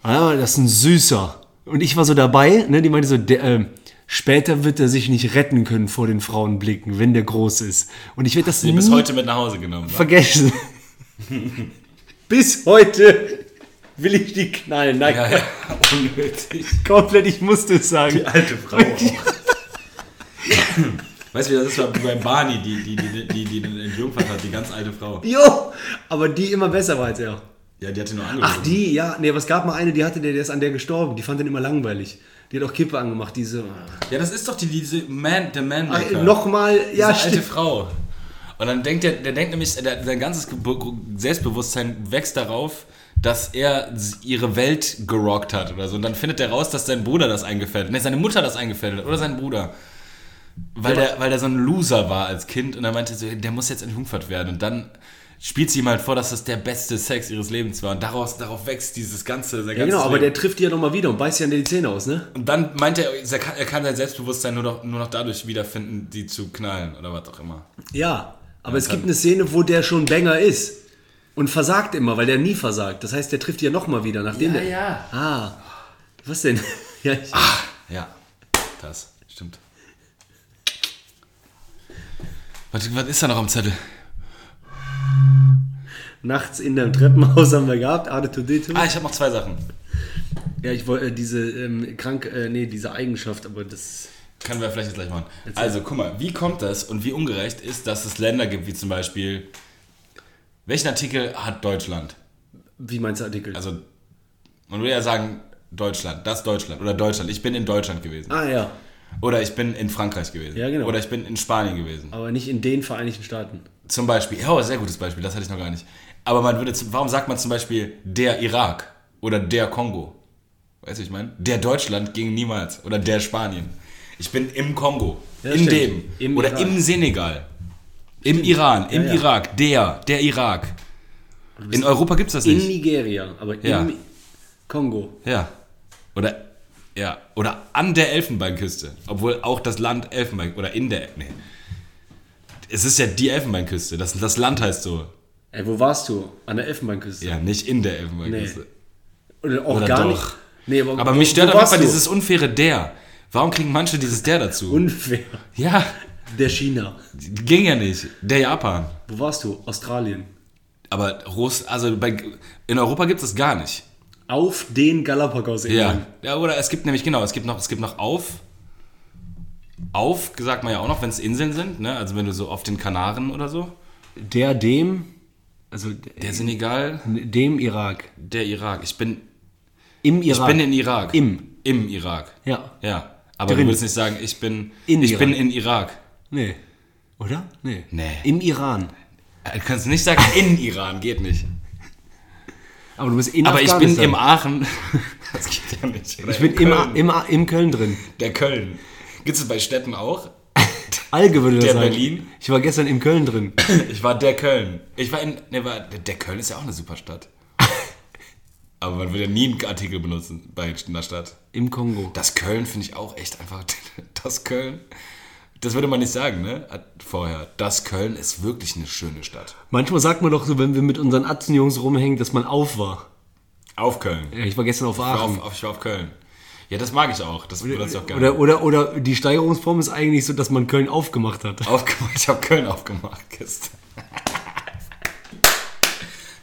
ah, das ist ein Süßer. Und ich war so dabei, ne, die meinte so, der, äh, später wird er sich nicht retten können vor den Frauenblicken, wenn der groß ist. Und ich werde das Die nie bis heute mit nach Hause genommen. wa? vergessen. Bis heute will ich die knallen. Nein, Ja, ja, unnötig. komplett, ich musste es sagen. Alte Frau. weißt du, wie das ist bei Barney, die, die, die, die, die den entjungfert hat, die ganz alte Frau. Jo, aber die immer besser war als er. Ja, die hat ihn nur angerufen. Ach, die, ja. Nee, aber es gab mal eine, die hatte, der, der ist an der gestorben. Die fand den immer langweilig. Die hat auch Kippe angemacht, diese. Ja, das ist doch die, diese Man, der Man-Maker. Nochmal, ja, Diese alte. Frau. Und dann denkt er, der denkt nämlich, der, sein ganzes Selbstbewusstsein wächst darauf, dass er ihre Welt gerockt hat oder so. Und dann findet er raus, dass sein Bruder das eingefädelt hat. Nee, seine Mutter das eingefädelt hat oder sein Bruder. Weil, der, weil der so ein Loser war als Kind und er meinte so, der muss jetzt entjungfert werden. Und dann spielt sie ihm halt vor, dass das der beste Sex ihres Lebens war. Und daraus, darauf wächst dieses ganze, Ja, genau, aber der Leben. trifft die ja nochmal wieder und beißt ja in die Zähne aus, ne? Und dann meint er, er kann, er kann sein Selbstbewusstsein nur noch, nur noch dadurch wiederfinden, die zu knallen oder was auch immer. Ja, aber es gibt eine Szene, wo der schon Banger ist und versagt immer, weil der nie versagt. Das heißt, der trifft die ja nochmal wieder, nachdem der... ja. Ah, was denn? ja, ich, Ja, das stimmt. Was, was ist da noch am Zettel? Nachts in dem Treppenhaus haben wir gehabt, Ade to. Ah, ich habe noch zwei Sachen. Ja, ich wollte äh, diese ähm, krank, äh, nee, diese Eigenschaft, aber das... Können wir vielleicht jetzt gleich machen. Also, guck mal, wie kommt das und wie ungerecht ist, dass es Länder gibt, wie zum Beispiel. Welchen Artikel hat Deutschland? Wie meinst du Artikel? Also, man würde ja sagen, Deutschland, das Deutschland oder Deutschland. Ich bin in Deutschland gewesen. ah ja, Oder ich bin in Frankreich gewesen. Ja, genau. Oder ich bin in Spanien gewesen. aber nicht in den Vereinigten Staaten. Zum Beispiel. Ja, oh, sehr gutes Beispiel, das hatte ich noch gar nicht. Aber man würde, warum sagt man zum Beispiel der Irak oder der Kongo? Weißt du, ich meine? Der Deutschland ging niemals. Oder der Spanien. Ich bin im Kongo. Ja, in stimmt. dem. Im oder Irak. im Senegal. Im Iran. Im Ja, ja. Irak. Der. Der Irak. In Europa gibt es das In nicht. Nigeria, aber im Kongo. Ja. Oder. Ja. Oder an der Elfenbeinküste. Obwohl auch das Land Elfenbein. Oder in der. Nee. Es ist ja die Elfenbeinküste. Das, das Land heißt so. Ey, wo warst du? An der Elfenbeinküste? Ja, nicht in der Elfenbeinküste. Oder auch Oder gar doch. nicht? Nee, aber, Aber wo- mich stört auf jeden Fall dieses unfaire der. Warum kriegen manche dieses der dazu? Unfair. ja, Der China. ging ja nicht. Der Japan. Wo warst du? Australien. Aber Russ, also bei, in Europa gibt es das gar nicht. Auf den Galapagos-Inseln. Ja. ja, oder es gibt nämlich, genau, es gibt noch, es gibt noch auf. Auf, sagt man ja auch noch, wenn es Inseln sind, ne? Also wenn du so auf den Kanaren oder so. Der dem, also Der Senegal, dem Irak. der Irak. Ich bin, Im ich Irak. bin in Irak. Im. Im Irak. Ja. Ja. Aber Drin. du willst nicht sagen, ich bin, In ich Irak. bin in Irak. Nee. Oder? Nee. Nee. Im Iran. Du kannst nicht sagen, in Iran, geht nicht. Aber du bist in Aber ich bin im Aachen. Das geht ja nicht. Oder Ich bin in im, Köln. im, im Köln drin. Der Köln. Gibt es bei Städten auch? Alge würde das Der sagen. Berlin? Ich war gestern im Köln drin. Ich war der Köln. Ich war in. Ne, war, der, der Köln ist ja auch eine super Stadt. Aber man würde ja nie einen Artikel benutzen bei einer Stadt. Im Kongo. Das Köln finde ich auch echt einfach. Das Köln. Das würde man nicht sagen, ne? Vorher. Das Köln ist wirklich eine schöne Stadt. Manchmal sagt man doch so, wenn wir mit unseren Atzenjungs rumhängen, dass man auf war. Auf Köln. Ja, ich war gestern auf Ich war Aachen. auf, ich war auf Köln. Ja, das mag ich auch. Das benutze ich auch gerne. Oder, oder, oder die Steigerungsform ist eigentlich so, dass man Köln aufgemacht hat. Aufgemacht. Ich habe Köln aufgemacht gestern.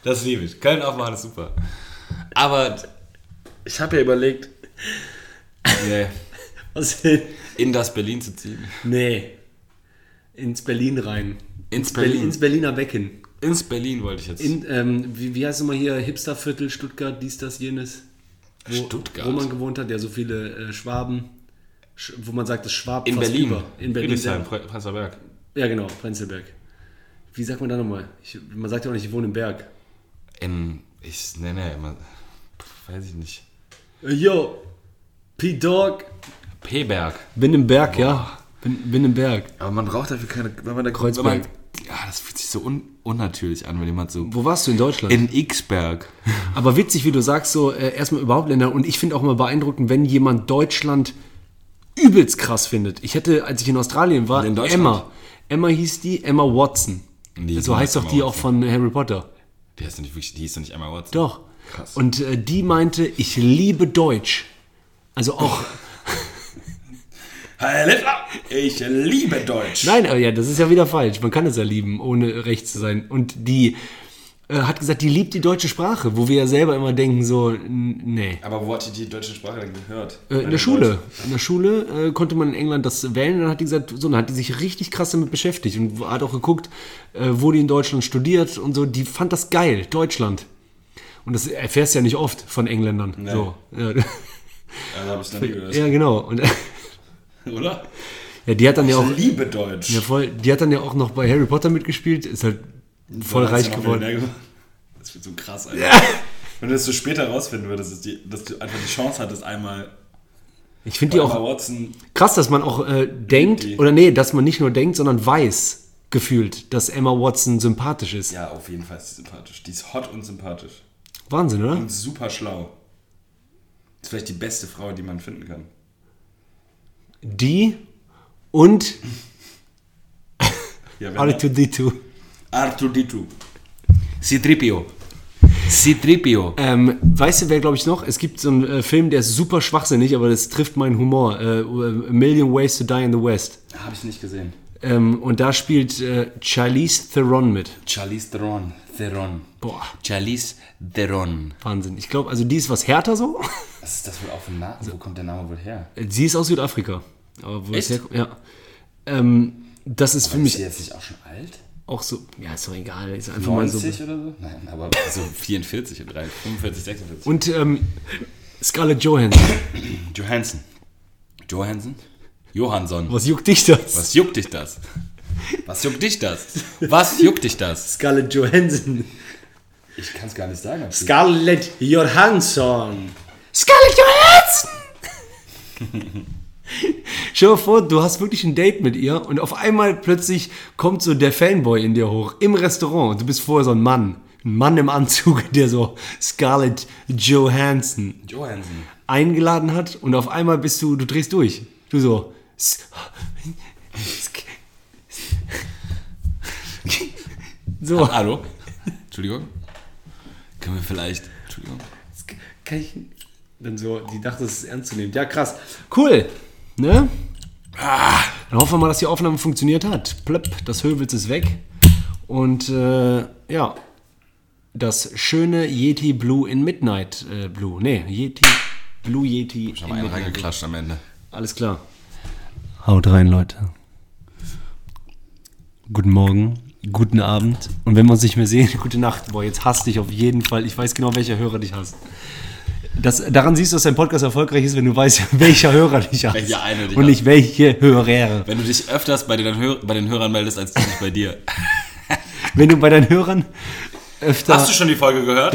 Das liebe ich. Köln aufmachen ist super. Aber ich habe ja überlegt, nee, Denn? in das Berlin zu ziehen. Nee. Ins Berlin rein. Ins Berlin. Berlin. Ins Berliner Becken. Ins Berlin wollte ich jetzt. In, ähm, wie, wie heißt es mal hier? Hipsterviertel, Stuttgart, dies, das, jenes. Wo, Stuttgart. Wo man gewohnt hat, ja, so viele äh, Schwaben. Sch wo man sagt, es schwabt in Berlin. über. In Berlin. Friedrichshain, Ja, Pre- Prenzlauer Berg. ja, genau, Prenzlberg. Wie sagt man da nochmal? Ich, man sagt ja auch nicht, ich wohne im Berg. In. Ich. Nee, nee, immer, weiß ich nicht. Äh, Yo, P-Dog. P-Berg. Bin im Berg, ja. Bin, bin im Berg. Aber man braucht dafür keine. Wenn man da Kreuzberg. Wenn man, ja, das fühlt sich so un, unnatürlich an, wenn jemand so. Wo warst du in Deutschland? In Xberg. Aber witzig, wie du sagst, so äh, erstmal überhaupt Länder. Und ich finde auch immer beeindruckend, wenn jemand Deutschland übelst krass findet. Ich hätte, als ich in Australien war, In? Emma. Emma hieß die, Emma Watson. Die so heißt doch Emma die auch Watson. von Harry Potter. Die heißt doch nicht wirklich, die hieß doch nicht einmal Watson. Doch. Krass. Und äh, die meinte, ich liebe Deutsch. Also auch. Ich liebe Deutsch. Nein, aber ja, das ist ja wieder falsch. Man kann es ja lieben, ohne recht zu sein. Und die äh, hat gesagt, die liebt die deutsche Sprache, wo wir ja selber immer denken, so, nee. Aber wo hat die die deutsche Sprache denn gehört? Äh, in der Schule. In der Schule äh, konnte man in England das wählen und dann hat die gesagt, so, dann hat die sich richtig krass damit beschäftigt und hat auch geguckt, äh, wo die in Deutschland studiert und so. Die fand das geil, Deutschland. Und das erfährst du ja nicht oft von Engländern. So. Ja, Ja, habe ich noch nie gehört. ja, genau. Und Oder? ja, die hat dann ja auch, Ich liebe Deutsch. ja, voll, die hat dann ja auch noch bei Harry Potter mitgespielt, ist halt voll reich ja geworden. Das wird so krass, Alter. Wenn du das so später rausfinden würdest, dass, die, dass du einfach die Chance hattest, einmal Ich finde die Emma auch Watson. krass, dass man auch äh, denkt, die. oder nee, dass man nicht nur denkt, sondern weiß, gefühlt, dass Emma Watson sympathisch ist. Ja, auf jeden Fall ist sie sympathisch. Die ist hot und sympathisch. Wahnsinn, oder? Und super schlau. Ist vielleicht die beste Frau, die man finden kann. Die und Ja, wer noch? R2D2. Arthur Ditu. Citripio. Citripio. Ähm, weißt du, wer glaube ich noch? Es gibt so einen äh, Film, der ist super schwachsinnig, aber das trifft meinen Humor. Äh, A Million Ways to Die in the West. Habe ich nicht gesehen. Ähm, und da spielt äh, Charlize Theron mit. Charlize Theron. Theron. Boah, Charlize Theron. Wahnsinn. Ich glaube, also die ist was härter so. Was ist das wohl auch für ein Name? Wo kommt der Name wohl her? Sie ist aus Südafrika. Aber wo Echt? es herkommt, ja. Ähm, das ist für Ist mich sie jetzt nicht auch schon alt? auch so, ja, ist doch egal. Ist einfach mal so. 90 oder so? Nein, aber so 44 oder 3, 45, 46. Und ähm, Scarlett Johansson. Johansson. Johansson? Johansson. Was juckt dich das? Was juckt dich das? Was juckt dich das? Was juckt dich das? Scarlett Johansson. Ich kann es gar nicht sagen. Scarlett Johansson. Scarlett Johansson! Stell dir vor, du hast wirklich ein Date mit ihr und auf einmal plötzlich kommt so der Fanboy in dir hoch im Restaurant. Du bist vorher so ein Mann. Ein Mann im Anzug, der so Scarlett Johansson Johansson. eingeladen hat und auf einmal bist du, du drehst durch. Du so. S- So. Hallo? Entschuldigung? Können wir vielleicht. Entschuldigung. Kann ich. Dann so, die dachte, es ist ernst zu nehmen. Ja, krass. Cool. Ne? Dann hoffen wir mal, dass die Aufnahme funktioniert hat. Plöpp, das Höwels ist weg. Und äh, ja, das schöne Yeti Blue in Midnight äh, Blue. Nee, Yeti Blue Yeti Ich habe in einen Midnight Blue. reingeklatscht am Ende. Alles klar. Haut rein, Leute. Guten Morgen, guten Abend. Und wenn wir uns nicht mehr sehen, gute Nacht. Boah, jetzt hasst dich auf jeden Fall. Ich weiß genau, welcher Hörer dich hasst. Das, daran siehst du, dass dein Podcast erfolgreich ist, wenn du weißt, welcher Hörer dich hasst. Welcher eine dich Und nicht welche Hörer. Wenn du dich öfters bei den, Hör bei den Hörern meldest, als du dich bei dir. Wenn du bei deinen Hörern öfter... Hast du schon die Folge gehört?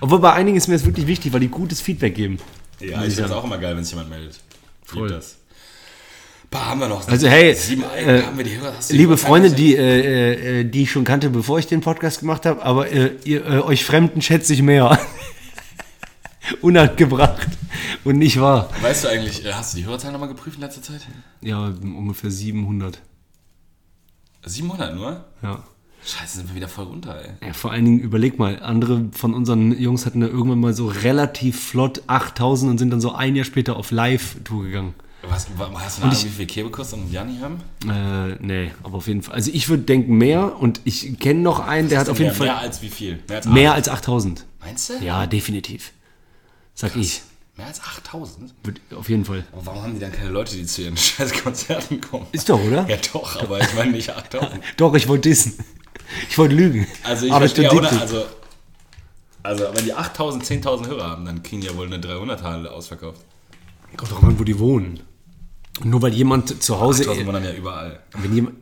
Obwohl bei einigen ist mir das wirklich wichtig, weil die gutes Feedback geben. Ja, ich finde es auch immer geil, wenn sich jemand meldet. Voll. Das. Bah, haben wir noch. Also hey, Sieben äh, haben wir die Hörer. Liebe Freunde, die, äh, äh, die ich schon kannte, bevor ich den Podcast gemacht habe, aber äh, ihr, äh, euch Fremden schätze ich mehr. Unangebracht und nicht wahr. Weißt du eigentlich, äh, hast du die Hörerzahlen nochmal geprüft in letzter Zeit? Ja, ungefähr 700. 700 nur? Ja. Scheiße, sind wir wieder voll runter, ey. ja. Vor allen Dingen, überleg mal, andere von unseren Jungs hatten da irgendwann mal so relativ flott 8000 und sind dann so ein Jahr später auf Live-Tour gegangen. Was, wa- hast du eine Ahnung, wie viel Kebekus und Janni haben? Äh, nee, aber auf jeden Fall. Also ich würde denken mehr und ich kenne noch einen, der hat auf jeden mehr, Fall Mehr als wie viel? Mehr als mehr als 8000. Meinst du? Ja, definitiv. Sag ich. Mehr als 8000? Wird- Auf jeden Fall. Aber warum haben die dann keine Leute, die zu ihren scheiß Konzerten kommen? Ist doch, oder? Ja doch, aber ich meine nicht 8000. Doch, ich wollte dissen. Ich wollte lügen. Also ich Aber verstehe, stimmt oder? nicht. Also, also wenn die 8000, 10.000 Hörer haben, dann kriegen die ja wohl eine 300er ausverkauft. Kommt doch an, wo die wohnen. Nur weil jemand zu Hause. 8000 waren dann ja überall. Wenn jemand,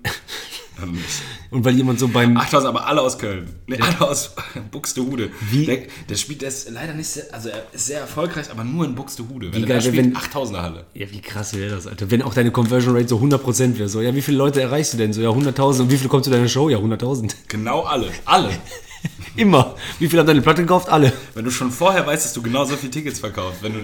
und weil jemand so beim. 8000, aber alle aus Köln. Nee, alle aus Buxtehude. Wie- Der, der spielt, ist leider nicht sehr, also er ist sehr erfolgreich, aber nur in Buxtehude. Wie geil, wenn- 8000er Halle. Ja, wie krass wäre das, Alter. Wenn auch deine Conversion Rate so 100% wäre. So, ja, wie viele Leute erreichst du denn? So, ja, 100.000. Und wie viele kommen zu deiner Show? Ja, 100.000. Genau alle. Alle. Immer. Wie viele haben deine Platte gekauft? Alle. Wenn du schon vorher weißt, dass du genau so viele Tickets verkaufst, wenn du,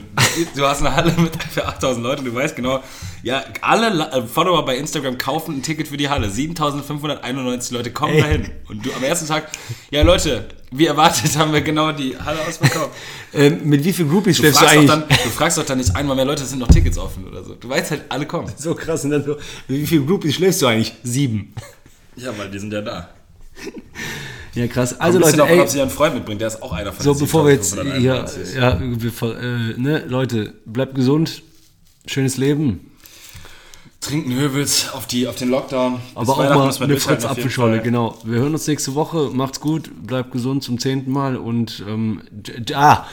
du hast eine Halle mit für 8000 Leuten, du weißt genau, ja, alle äh, Follower bei Instagram kaufen ein Ticket für die Halle. 7591 Leute kommen Ey. dahin. Und du am ersten Tag, ja Leute, wie erwartet haben wir genau die Halle ausverkauft. Ähm, mit wie vielen Groupies schläfst du eigentlich? dann, du fragst doch dann nicht einmal mehr Leute, es sind noch Tickets offen oder so. Du weißt halt, alle kommen. so krass. Und dann so, mit wie vielen Groupies schläfst du eigentlich? Sieben. Ja, weil die sind ja da. Ja, krass. Also, Leute, davon, ey. ob sie einen Freund mitbringt, der ist auch einer von So, bevor wir jetzt 7591. hier, ja, bevor, äh, ne, Leute, bleibt gesund, schönes Leben, Trinken Höwels auf, die, auf den Lockdown. Bis aber auch mal eine durchhalten, Fritz auf jeden Apfelschorle, Fall. genau. Wir hören uns nächste Woche, macht's gut, bleibt gesund zum zehnten Mal und ähm, ah,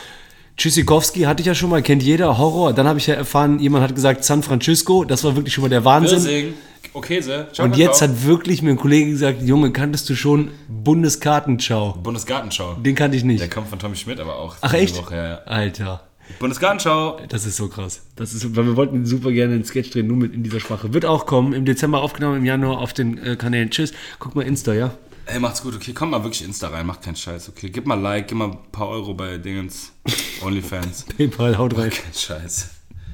Tschüssikowski hatte ich ja schon mal, kennt jeder, Horror. Dann habe ich ja erfahren, jemand hat gesagt San Francisco, das war wirklich schon mal der Wahnsinn. Wirsing, okay, sehr. Ciao, Und jetzt hat wirklich mir ein Kollege gesagt, Junge, kanntest du schon Bundeskartenschau? Bundesgartenschau. Den kannte ich nicht. Der kommt von Tommy Schmidt aber auch. Ach echt? Woche, ja, ja. Alter. Bundesgartenschau. Das ist so krass. Das ist, weil wir wollten super gerne einen Sketch drehen, nur mit in dieser Sprache. Wird auch kommen, im Dezember aufgenommen, im Januar auf den äh, Kanälen. Tschüss. Guck mal Insta, ja? Ey, macht's gut, okay, komm mal wirklich Insta rein, macht keinen Scheiß, okay. Gib mal Like, gib mal ein paar Euro bei Dingens, Onlyfans. PayPal, haut rein. Kein Scheiß.